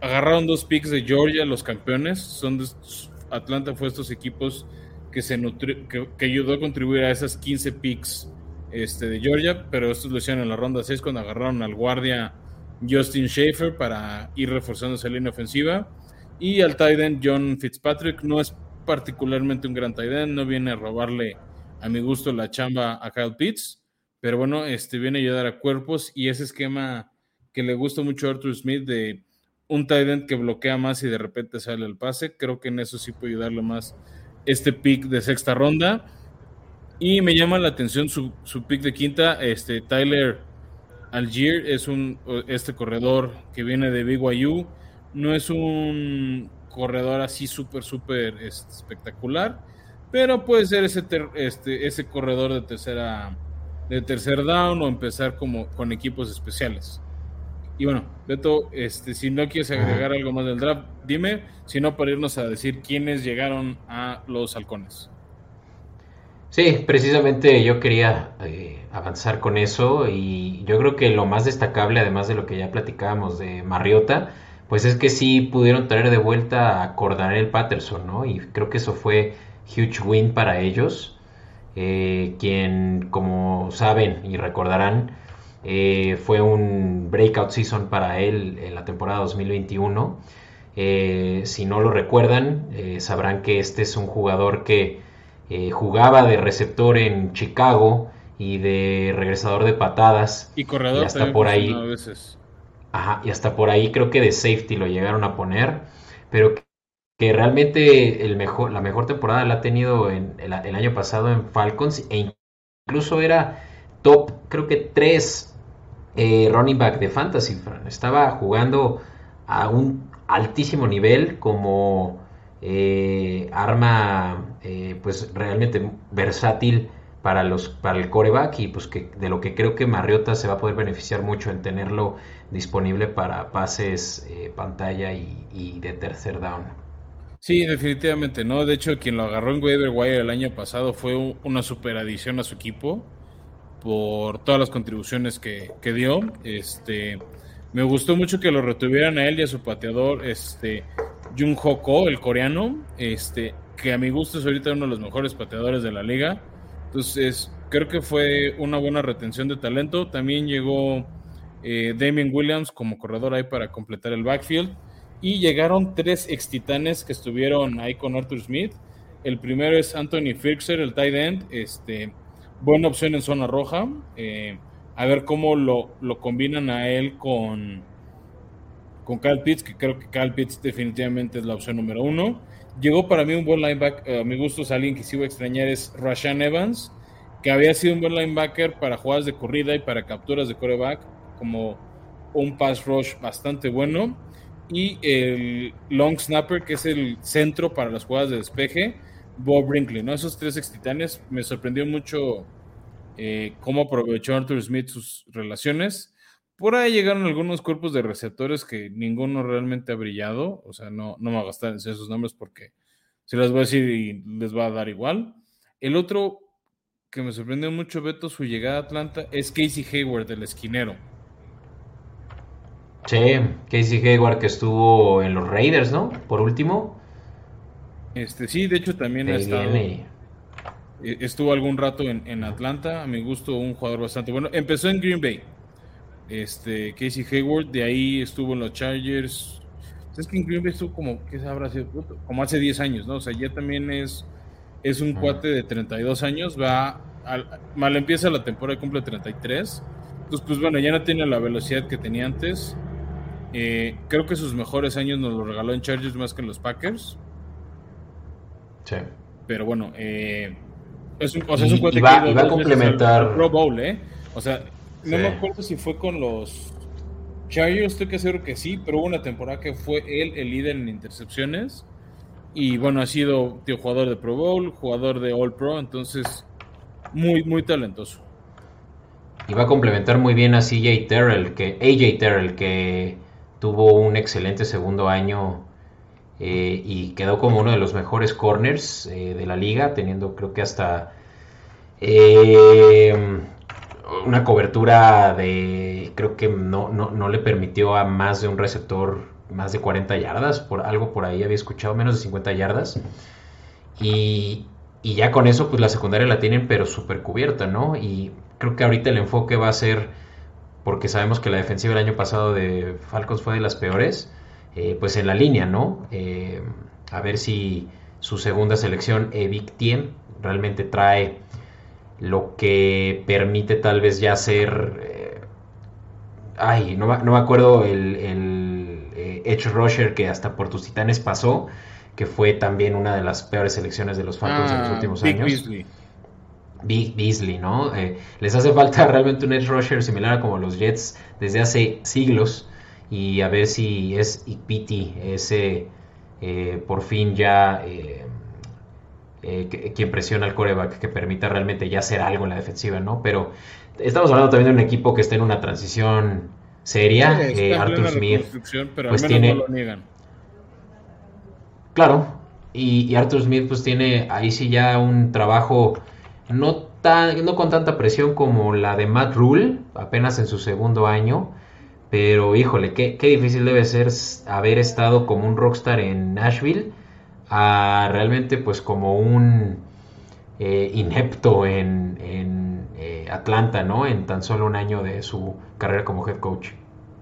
agarraron dos picks de Georgia, los campeones, son de, Atlanta fue estos equipos que, se que, ayudó a contribuir a esas 15 picks este, de Georgia, pero estos lo hicieron en la ronda 6 cuando agarraron al guardia Justin Schaefer para ir reforzando esa línea ofensiva. Y al tight John Fitzpatrick no es particularmente un gran tight end, no viene a robarle a mi gusto la chamba a Kyle Pitts, pero bueno, este viene a ayudar a cuerpos y ese esquema que le gusta mucho a Arthur Smith de un tight end que bloquea más y de repente sale el pase, creo que en eso sí puede ayudarle más este pick de sexta ronda. Y me llama la atención su, su pick de quinta, este Tyler Algier es un este corredor que viene de BYU, no es un corredor así súper, súper este, espectacular, pero puede ser ese, este, ese corredor de tercera de tercer down o empezar como con equipos especiales. Y bueno, Beto, este, si no quieres agregar algo más del draft, dime, si no para irnos a decir quiénes llegaron a los halcones. Sí, precisamente yo quería eh, avanzar con eso y yo creo que lo más destacable, además de lo que ya platicábamos de Mariota, pues es que sí pudieron traer de vuelta a Cordarel Patterson, ¿no? Y creo que eso fue huge win para ellos, eh, quien, como saben y recordarán, eh, fue un breakout season para él en la temporada 2021. Eh, si no lo recuerdan, sabrán que este es un jugador que jugaba de receptor en Chicago y de regresador de patadas. Y corredor. Y hasta por ahí. veces Ajá, y hasta por ahí creo que de safety lo llegaron a poner, pero que realmente el mejor, la mejor temporada la ha tenido en, el, año pasado en Falcons e incluso era top, creo que tres eh, running back de fantasy. Estaba jugando a un altísimo nivel como eh, arma eh, pues realmente versátil para los para el coreback y pues que de lo que creo que Marriota se va a poder beneficiar mucho en tenerlo disponible para pases pantalla y, de tercer down. Sí, definitivamente, ¿no? De hecho, quien lo agarró en waiver wire el año pasado fue una super adición a su equipo por todas las contribuciones que, dio. Este, me gustó mucho que lo retuvieran a él y a su pateador, este, Jung Hoko, el coreano, este, que a mi gusto es ahorita uno de los mejores pateadores de la liga. Entonces, creo que fue una buena retención de talento. También llegó eh, Damien Williams como corredor ahí para completar el backfield. Y llegaron tres ex titanes que estuvieron ahí con Arthur Smith. El primero es Anthony Firkser, el tight end. Este, buena opción en zona roja. Eh, a ver cómo lo, lo, combinan a él con, con Pitts, que creo que Kyle Pitts definitivamente es la opción número uno. Llegó para mí un buen linebacker, eh, a mi gusto es alguien que sí voy a extrañar, es Rashan Evans, que había sido un buen linebacker para jugadas de corrida y para capturas de coreback como un pass rush bastante bueno. Y el long snapper, que es el centro para las jugadas de despeje, Bob Brinkley, ¿no? Esos tres ex titanes me sorprendió mucho eh, cómo aprovechó Arthur Smith sus relaciones. Por ahí llegaron algunos cuerpos de receptores que ninguno realmente ha brillado. O sea, no, no me va a gastar en esos nombres porque se las voy a decir y les va a dar igual. El otro que me sorprendió mucho, Beto, su llegada a Atlanta, es Casey Hayward, el esquinero. Sí, Casey Hayward que estuvo en los Raiders, ¿no? Por último. Este, sí, de hecho también ha estado. Eh, estuvo algún rato en, Atlanta, a mi gusto un jugador bastante bueno. Empezó en Green Bay, este, Casey Hayward, de ahí estuvo en los Chargers. Es que en Green Bay estuvo como, ¿qué sido? Como hace 10 años, ¿no? O sea, ya también es, es un cuate de 32 años, va, mal empieza la temporada y cumple 33. Entonces, pues bueno, ya no tiene la velocidad que tenía antes. Eh, creo que sus mejores años nos lo regaló en Chargers más que en los Packers. Sí. Pero bueno, eh, es un, o sea, es un y, va, a complementar. Pro Bowl, ¿eh? O sea, no me acuerdo si fue con los Chargers, estoy que seguro que sí, pero hubo una temporada que fue él el líder en intercepciones. Y bueno, ha sido tío, jugador de Pro Bowl, jugador de All Pro, entonces muy, muy talentoso. Y va a complementar muy bien a CJ Terrell, que AJ Terrell, que tuvo un excelente segundo año eh, y quedó como uno de los mejores corners eh, de la liga, teniendo creo que hasta eh, una cobertura de, creo que no, no, le permitió a más de un receptor más de 40 yardas, por algo por ahí había escuchado, menos de 50 yardas. Y, y ya con eso, pues la secundaria la tienen, pero súper cubierta, ¿no? Y creo que ahorita el enfoque va a ser, porque sabemos que la defensiva el año pasado de Falcons fue de las peores, eh, pues en la línea, ¿no? Eh, a ver si su segunda selección, Evic Tiem, realmente trae lo que permite tal vez ya ser... Eh, ay, no, me acuerdo el, el Edge Rusher que hasta por tus titanes pasó, que fue también una de las peores selecciones de los Falcons en los ah, últimos años. Beasley. Big Beasley, ¿no? les hace falta (laughs) realmente un edge rusher similar a como los Jets desde hace siglos y a ver si es Ipiti ese eh, por fin ya eh, eh, quien presiona al coreback que permita realmente ya hacer algo en la defensiva, ¿no? Pero estamos hablando también de un equipo que está en una transición seria. Arthur Smith, pues tiene. Claro, y, y, Arthur Smith pues tiene ahí sí ya un trabajo no tan, no con tanta presión como la de Matt Rule, apenas en su segundo año pero híjole, qué, difícil debe ser haber estado como un rockstar en Nashville a realmente pues como un eh, inepto en, eh, Atlanta, ¿no? En tan solo un año de su carrera como head coach.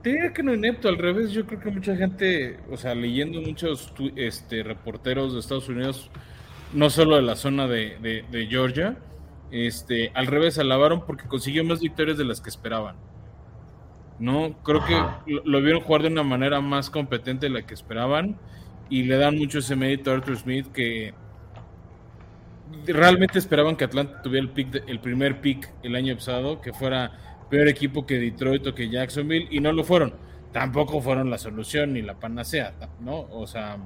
Diría que no inepto, al revés, yo creo que mucha gente, o sea, leyendo muchos este, reporteros de Estados Unidos, no solo de la zona de, de Georgia, este, al revés, alabaron porque consiguió más victorias de las que esperaban. ¿no? Creo que lo, vieron jugar de una manera más competente de la que esperaban y le dan mucho ese mérito a Arthur Smith que realmente esperaban que Atlanta tuviera el, el primer pick el año pasado, que fuera peor equipo que Detroit o que Jacksonville y no lo fueron. Tampoco fueron la solución ni la panacea, ¿no? O sea,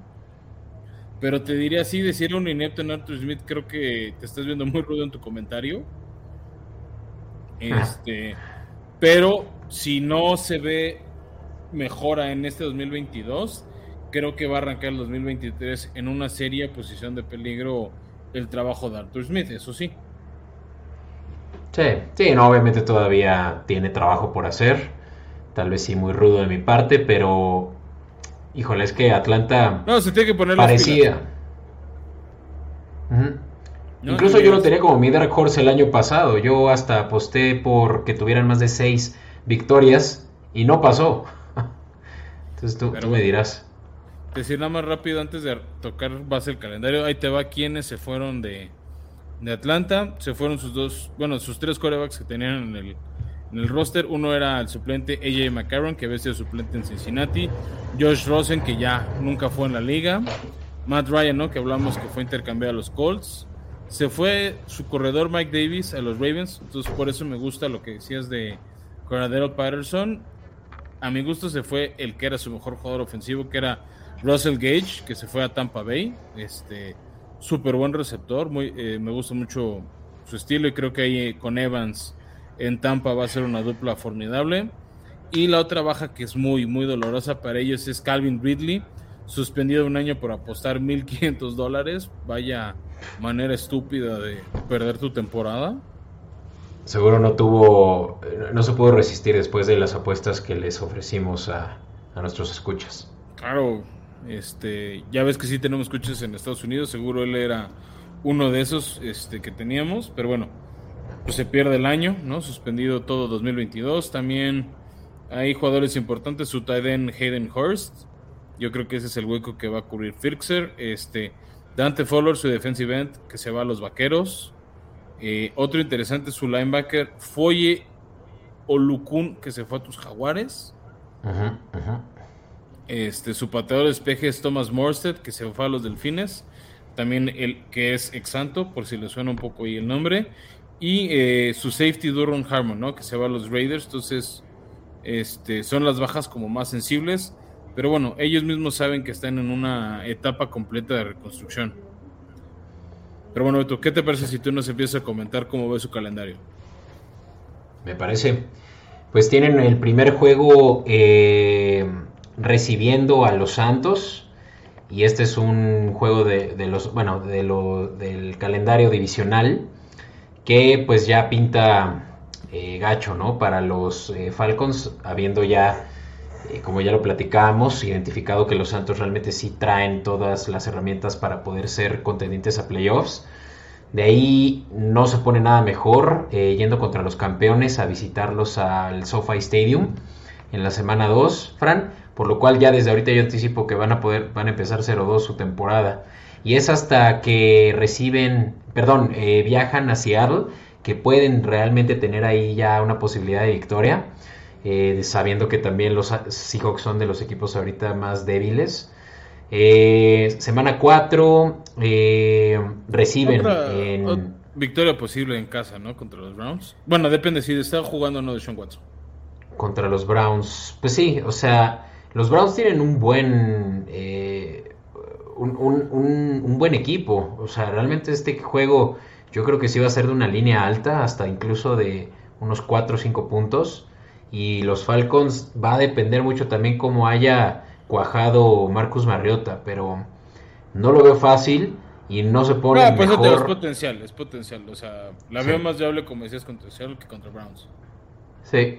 pero te diría así, decir un inepto en Arthur Smith, creo que te estás viendo muy rudo en tu comentario. Este, pero si no se ve mejora en este 2022, creo que va a arrancar el 2023 en una seria posición de peligro el trabajo de Arthur Smith, eso sí. Sí, sí, no, obviamente todavía tiene trabajo por hacer. Tal vez sí muy rudo de mi parte, pero híjole, es que Atlanta no, se tiene que poner parecía. Incluso yo lo tenía como mi Dark Horse el año pasado. Yo hasta aposté por que tuvieran más de seis victorias y no pasó. (laughs) Entonces tú, me dirás. Decir nada más rápido antes de tocar base el calendario, ahí te va quienes se fueron de, de Atlanta. Se fueron sus dos, bueno, sus tres corebacks que tenían en el, en el roster. Uno era el suplente AJ McCarron, que había sido suplente en Cincinnati. Josh Rosen, que ya nunca fue en la liga. Matt Ryan, ¿no? Que hablamos que fue intercambiado a los Colts. Se fue su corredor Mike Davis a los Ravens. Entonces, por eso me gusta lo que decías de, Coradero Patterson, a mi gusto se fue el que era su mejor jugador ofensivo, que era Russell Gage, que se fue a Tampa Bay. Este, súper buen receptor, muy, eh, me gusta mucho su estilo y creo que ahí eh, con Evans en Tampa va a ser una dupla formidable. Y la otra baja que es muy, muy dolorosa para ellos es Calvin Ridley, suspendido un año por apostar 1.500 dólares. Vaya manera estúpida de perder tu temporada seguro no tuvo, no se pudo resistir después de las apuestas que les ofrecimos a, nuestros escuchas. Claro, este, ya ves que sí tenemos escuchas en Estados Unidos, seguro él era uno de esos este, que teníamos, pero bueno, pues se pierde el año, ¿no? Suspendido todo 2022. También hay jugadores importantes, su tight Hayden Hurst. Yo creo que ese es el hueco que va a cubrir Firxer. Este, Dante Fowler, su defensive end, que se va a los vaqueros. Eh, otro interesante, su linebacker, Foye Olukun, que se fue a tus jaguares. Este, su pateador de espeje es Thomas Morstead, que se fue a los delfines. También el que es exanto, por si le suena un poco ahí el nombre. Y eh, su safety Duron Harmon, ¿no? Que se va a los Raiders. Entonces, este, son las bajas como más sensibles. Pero bueno, ellos mismos saben que están en una etapa completa de reconstrucción. Pero bueno, Beto, ¿qué te parece si tú nos empiezas a comentar cómo ve su calendario? Me parece. Pues tienen el primer juego eh, recibiendo a los Santos. Y este es un juego de, los, bueno, del calendario divisional que pues ya pinta eh, gacho, ¿no? Para los eh, Falcons, habiendo ya, como ya lo platicábamos, identificado que los Santos realmente sí traen todas las herramientas para poder ser contendientes a playoffs. De ahí no se pone nada mejor eh, yendo contra los campeones a visitarlos al SoFi Stadium en la semana 2, Fran, por lo cual ya desde ahorita yo anticipo que van a poder van a empezar 0-2 su temporada y es hasta que reciben, perdón, eh, viajan a Seattle que pueden realmente tener ahí ya una posibilidad de victoria, eh, sabiendo que también los Seahawks son de los equipos ahorita más débiles. Eh, semana 4 eh, reciben en... victoria posible en casa, ¿no? Contra los Browns. Bueno, depende si está jugando o no de Sean Watson. Contra los Browns. Pues sí, o sea, los Browns tienen un buen... Eh, un, buen equipo. O sea, realmente este juego yo creo que sí va a ser de una línea alta, hasta incluso de unos 4 o 5 puntos. Y los Falcons va a depender mucho también cómo haya cuajado Marcus Mariota, pero no lo veo fácil y no se pone pues es potencial, es potencial, o sea, la veo más viable como decías contra Seattle que contra Browns. Sí.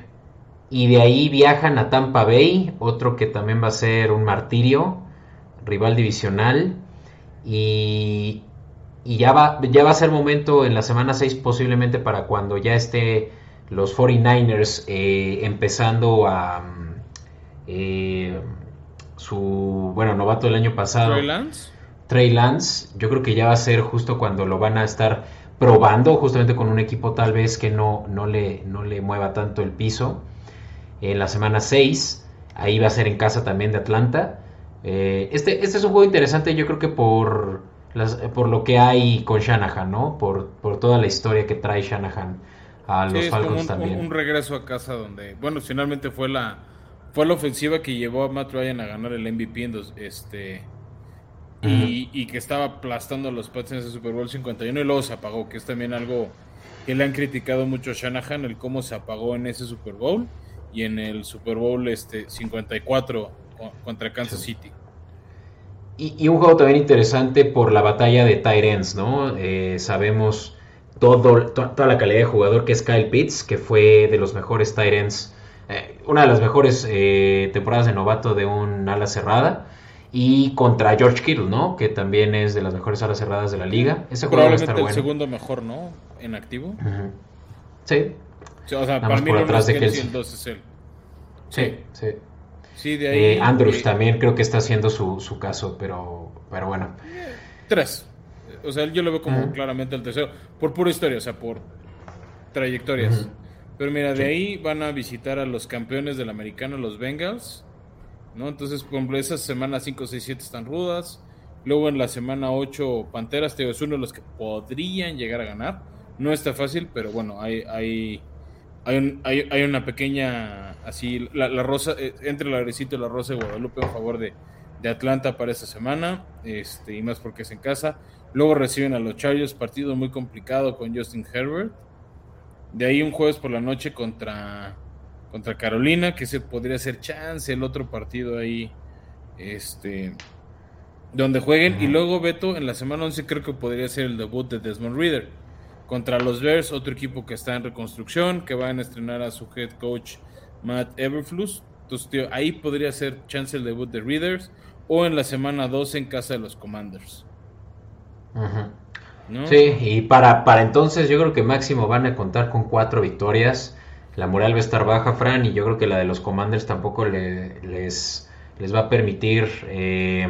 Y de ahí viajan a Tampa Bay, otro que también va a ser un martirio, rival divisional y, y ya va ya va a ser momento en la semana 6 posiblemente para cuando ya esté los 49ers eh, empezando a eh, su, bueno, novato del año pasado. Trey Lance. Trey Lance, yo creo que ya va a ser justo cuando lo van a estar probando, justamente con un equipo tal vez que no, no, le, no le mueva tanto el piso. En la semana 6, ahí va a ser en casa también de Atlanta. Eh, este, este es un juego interesante, yo creo que por, las, por lo que hay con Shanahan, ¿no? Por, por toda la historia que trae Shanahan a los Falcons también. un regreso a casa donde, bueno, finalmente fue la, fue la ofensiva que llevó a Matt Ryan a ganar el MVP en este y, que estaba aplastando a los Pats en ese Super Bowl 51 y luego se apagó, que es también algo que le han criticado mucho a Shanahan, el cómo se apagó en ese Super Bowl y en el Super Bowl este 54 contra Kansas City. Y, un juego también interesante por la batalla de Tyrants, ¿no? Eh, sabemos todo, toda la calidad de jugador que es Kyle Pitts, que fue de los mejores Tyrants eh, una de las mejores eh, temporadas de novato de un ala cerrada. Y contra George Kittle, ¿no? Que también es de las mejores alas cerradas de la liga. Ese juego va a estar el segundo mejor, ¿no? En activo. Sí. O sea, para mí por atrás de Kelsey. es él. Sí, sí. sí. De ahí, eh, Andrews también creo que está haciendo su, su caso, pero, pero bueno. Tres. O sea, yo lo veo como claramente el tercero. Por pura historia, o sea, por trayectorias. Pero mira, de ahí van a visitar a los campeones del americano, los Bengals. ¿no? Entonces, por esas semanas 5, 6, 7 están rudas. Luego en la semana 8, Panteras, te es uno de los que podrían llegar a ganar. No está fácil, pero bueno, hay, hay, hay, una pequeña, así, la, rosa, eh, entre el agresito y la rosa de Guadalupe a favor de, de Atlanta para esta semana, este, y más porque es en casa. Luego reciben a los Chargers, partido muy complicado con Justin Herbert. De ahí un jueves por la noche contra, contra Carolina, que se podría ser chance el otro partido ahí, este, donde jueguen. Y luego Beto, en la semana 11 creo que podría ser el debut de Desmond Reader. Contra los Bears, otro equipo que está en reconstrucción, que van a estrenar a su head coach Matt Everflus. Entonces, tío, ahí podría ser chance el debut de Readers. O en la semana 12 en casa de los Commanders. Sí, y para, para entonces yo creo que máximo van a contar con cuatro victorias. La moral va a estar baja, Fran, y yo creo que la de los Commanders tampoco les, les va a permitir eh,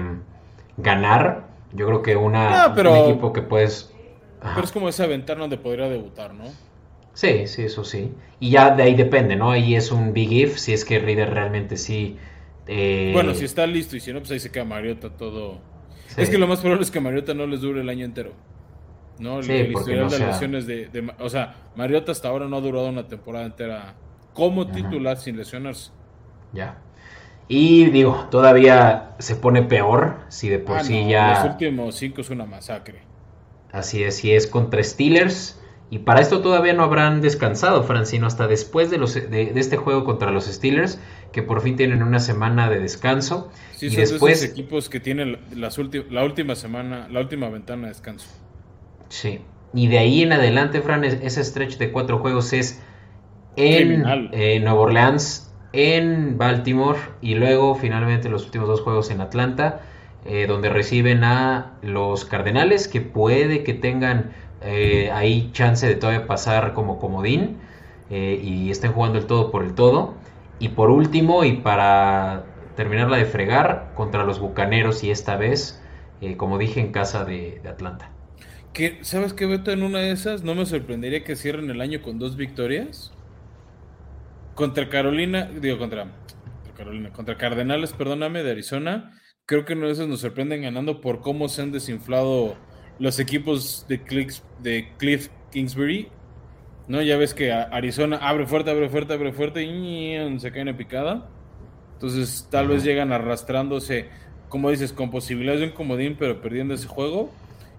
ganar. Yo creo que una, un equipo que puedes... Pero es como esa ventana donde podría debutar, ¿no? Sí, sí, eso sí. Y ya de ahí depende, ¿no? Ahí es un big if, si es que Reader realmente sí... Eh, bueno, si está listo y si no, pues ahí se queda Mariota todo... Es que lo más probable es que Mariota no les dure el año entero. ¿no? El, historial de lesiones de, O sea, Mariota hasta ahora no ha durado una temporada entera como titular sin lesionarse. Ya. Y digo, todavía se pone peor si de por ah, sí ya. Los últimos cinco es una masacre. Así es, y es contra Steelers. Y para esto todavía no habrán descansado, Francino, hasta después de, los, de, este juego contra los Steelers, que por fin tienen una semana de descanso. Sí, y son después... esos equipos que tienen las la última semana, la última ventana de descanso. Sí. Y de ahí en adelante, Fran, ese stretch de cuatro juegos es en eh, Nueva Orleans, en Baltimore y luego finalmente los últimos dos juegos en Atlanta, eh, donde reciben a los Cardenales, que puede que tengan eh, ahí chance de todavía pasar como comodín y estén jugando el todo por el todo. Y por último, y para terminarla de fregar, contra los Bucaneros y esta vez, como dije, en casa de Atlanta. ¿Sabes qué, Beto? En una de esas no me sorprendería que cierren el año con dos victorias. Contra Carolina, digo, contra, Carolina, contra Cardenales, perdóname, de Arizona. Creo que una de nos sorprenden ganando por cómo se han desinflado los equipos de, de Cliff Kingsbury. ¿No? Ya ves que Arizona abre fuerte, abre fuerte, abre fuerte y se cae en picada. Entonces, tal vez llegan arrastrándose, como dices, con posibilidades de un comodín, pero perdiendo ese juego.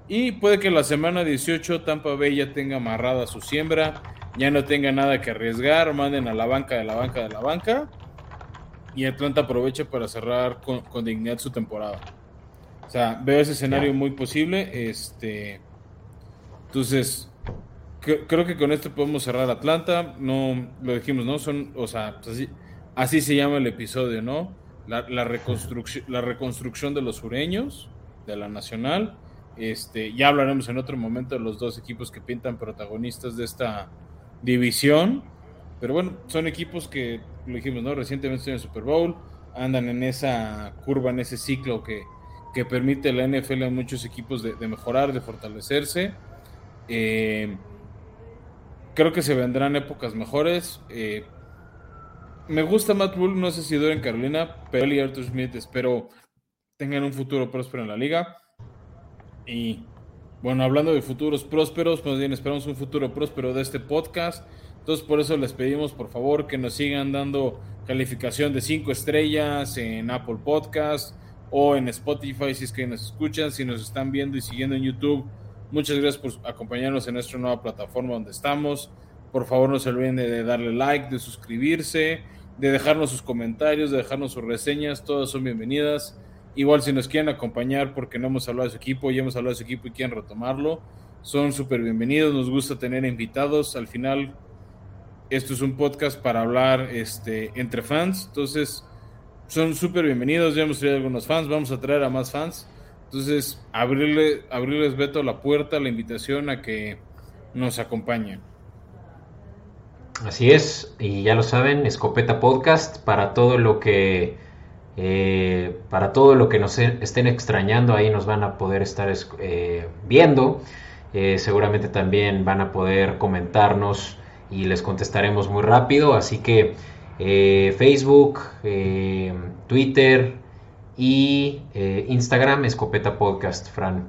Y puede que la semana 18 Tampa Bay ya tenga amarrada su siembra, ya no tenga nada que arriesgar, manden a la banca de la banca de la banca. Y Atlanta aproveche para cerrar con, dignidad su temporada. O sea, veo ese escenario muy posible. Este, entonces, creo que con esto podemos cerrar Atlanta. No, lo dijimos, ¿no? Son, o sea, pues así, así se llama el episodio, ¿no? La, la, reconstrucción, la reconstrucción de los sureños, de la nacional este, ya hablaremos en otro momento de los dos equipos que pintan protagonistas de esta división. Pero bueno, son equipos que, lo dijimos, ¿no? Recientemente en el Super Bowl, andan en esa curva, en ese ciclo que, que permite la NFL a muchos equipos de, mejorar, de fortalecerse. Eh, creo que se vendrán épocas mejores. Eh, me gusta Matt Rule, no sé si dura en Carolina, pero él y Arthur Smith espero tengan un futuro próspero en la liga. Y bueno, hablando de futuros prósperos, más bien esperamos un futuro próspero de este podcast. Entonces por eso les pedimos por favor que nos sigan dando calificación de 5 estrellas en Apple Podcast o en Spotify si es que nos escuchan, si nos están viendo y siguiendo en YouTube. Muchas gracias por acompañarnos en nuestra nueva plataforma donde estamos. Por favor no se olviden de darle like, de suscribirse, de dejarnos sus comentarios, de dejarnos sus reseñas. Todas son bienvenidas. Igual si nos quieren acompañar porque no hemos hablado de su equipo, ya hemos hablado de su equipo y quieren retomarlo, son súper bienvenidos, nos gusta tener invitados. Al final, esto es un podcast para hablar este, entre fans, entonces son súper bienvenidos, ya hemos traído algunos fans, vamos a traer a más fans. Entonces, abrirle, abrirles, Beto, la puerta, la invitación a que nos acompañen. Así es, y ya lo saben, Escopeta Podcast para todo lo que eh, para todo lo que nos e-, estén extrañando, ahí nos van a poder estar eh, viendo. Eh, seguramente también van a poder comentarnos y les contestaremos muy rápido. Así que Facebook, Twitter y Instagram, Escopeta Podcast, Fran.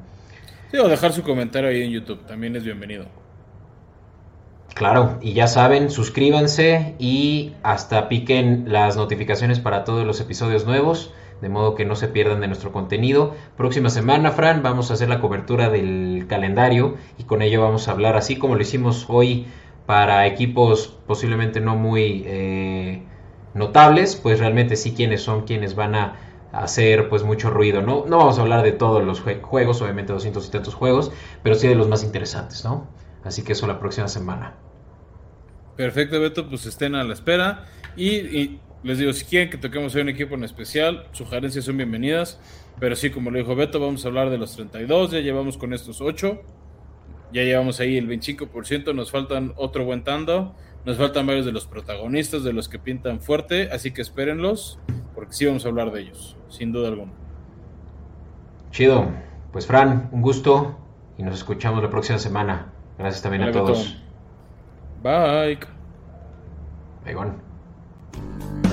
Sí, o dejar su comentario ahí en YouTube, también es bienvenido. Claro, y ya saben, suscríbanse y hasta piquen las notificaciones para todos los episodios nuevos, de modo que no se pierdan de nuestro contenido. Próxima semana, Fran, vamos a hacer la cobertura del calendario y con ello vamos a hablar, así como lo hicimos hoy para equipos posiblemente no muy eh, notables, pues realmente sí quienes son quienes van a hacer pues mucho ruido. No, no vamos a hablar de todos los juegos, obviamente 200 y tantos juegos, pero sí de los más interesantes, ¿no? Así que eso la próxima semana. Perfecto, Beto, pues estén a la espera. Y, les digo, si quieren que toquemos hoy un equipo en especial, sugerencias son bienvenidas. Pero sí, como lo dijo Beto, vamos a hablar de los 32. Ya llevamos con estos 8. Ya llevamos ahí el 25%, nos faltan otro buen tando, nos faltan varios de los protagonistas, de los que pintan fuerte, así que espérenlos, porque sí vamos a hablar de ellos, sin duda alguna. Chido. Pues Fran, un gusto y nos escuchamos la próxima semana. Gracias también a todos. Bye. Bye.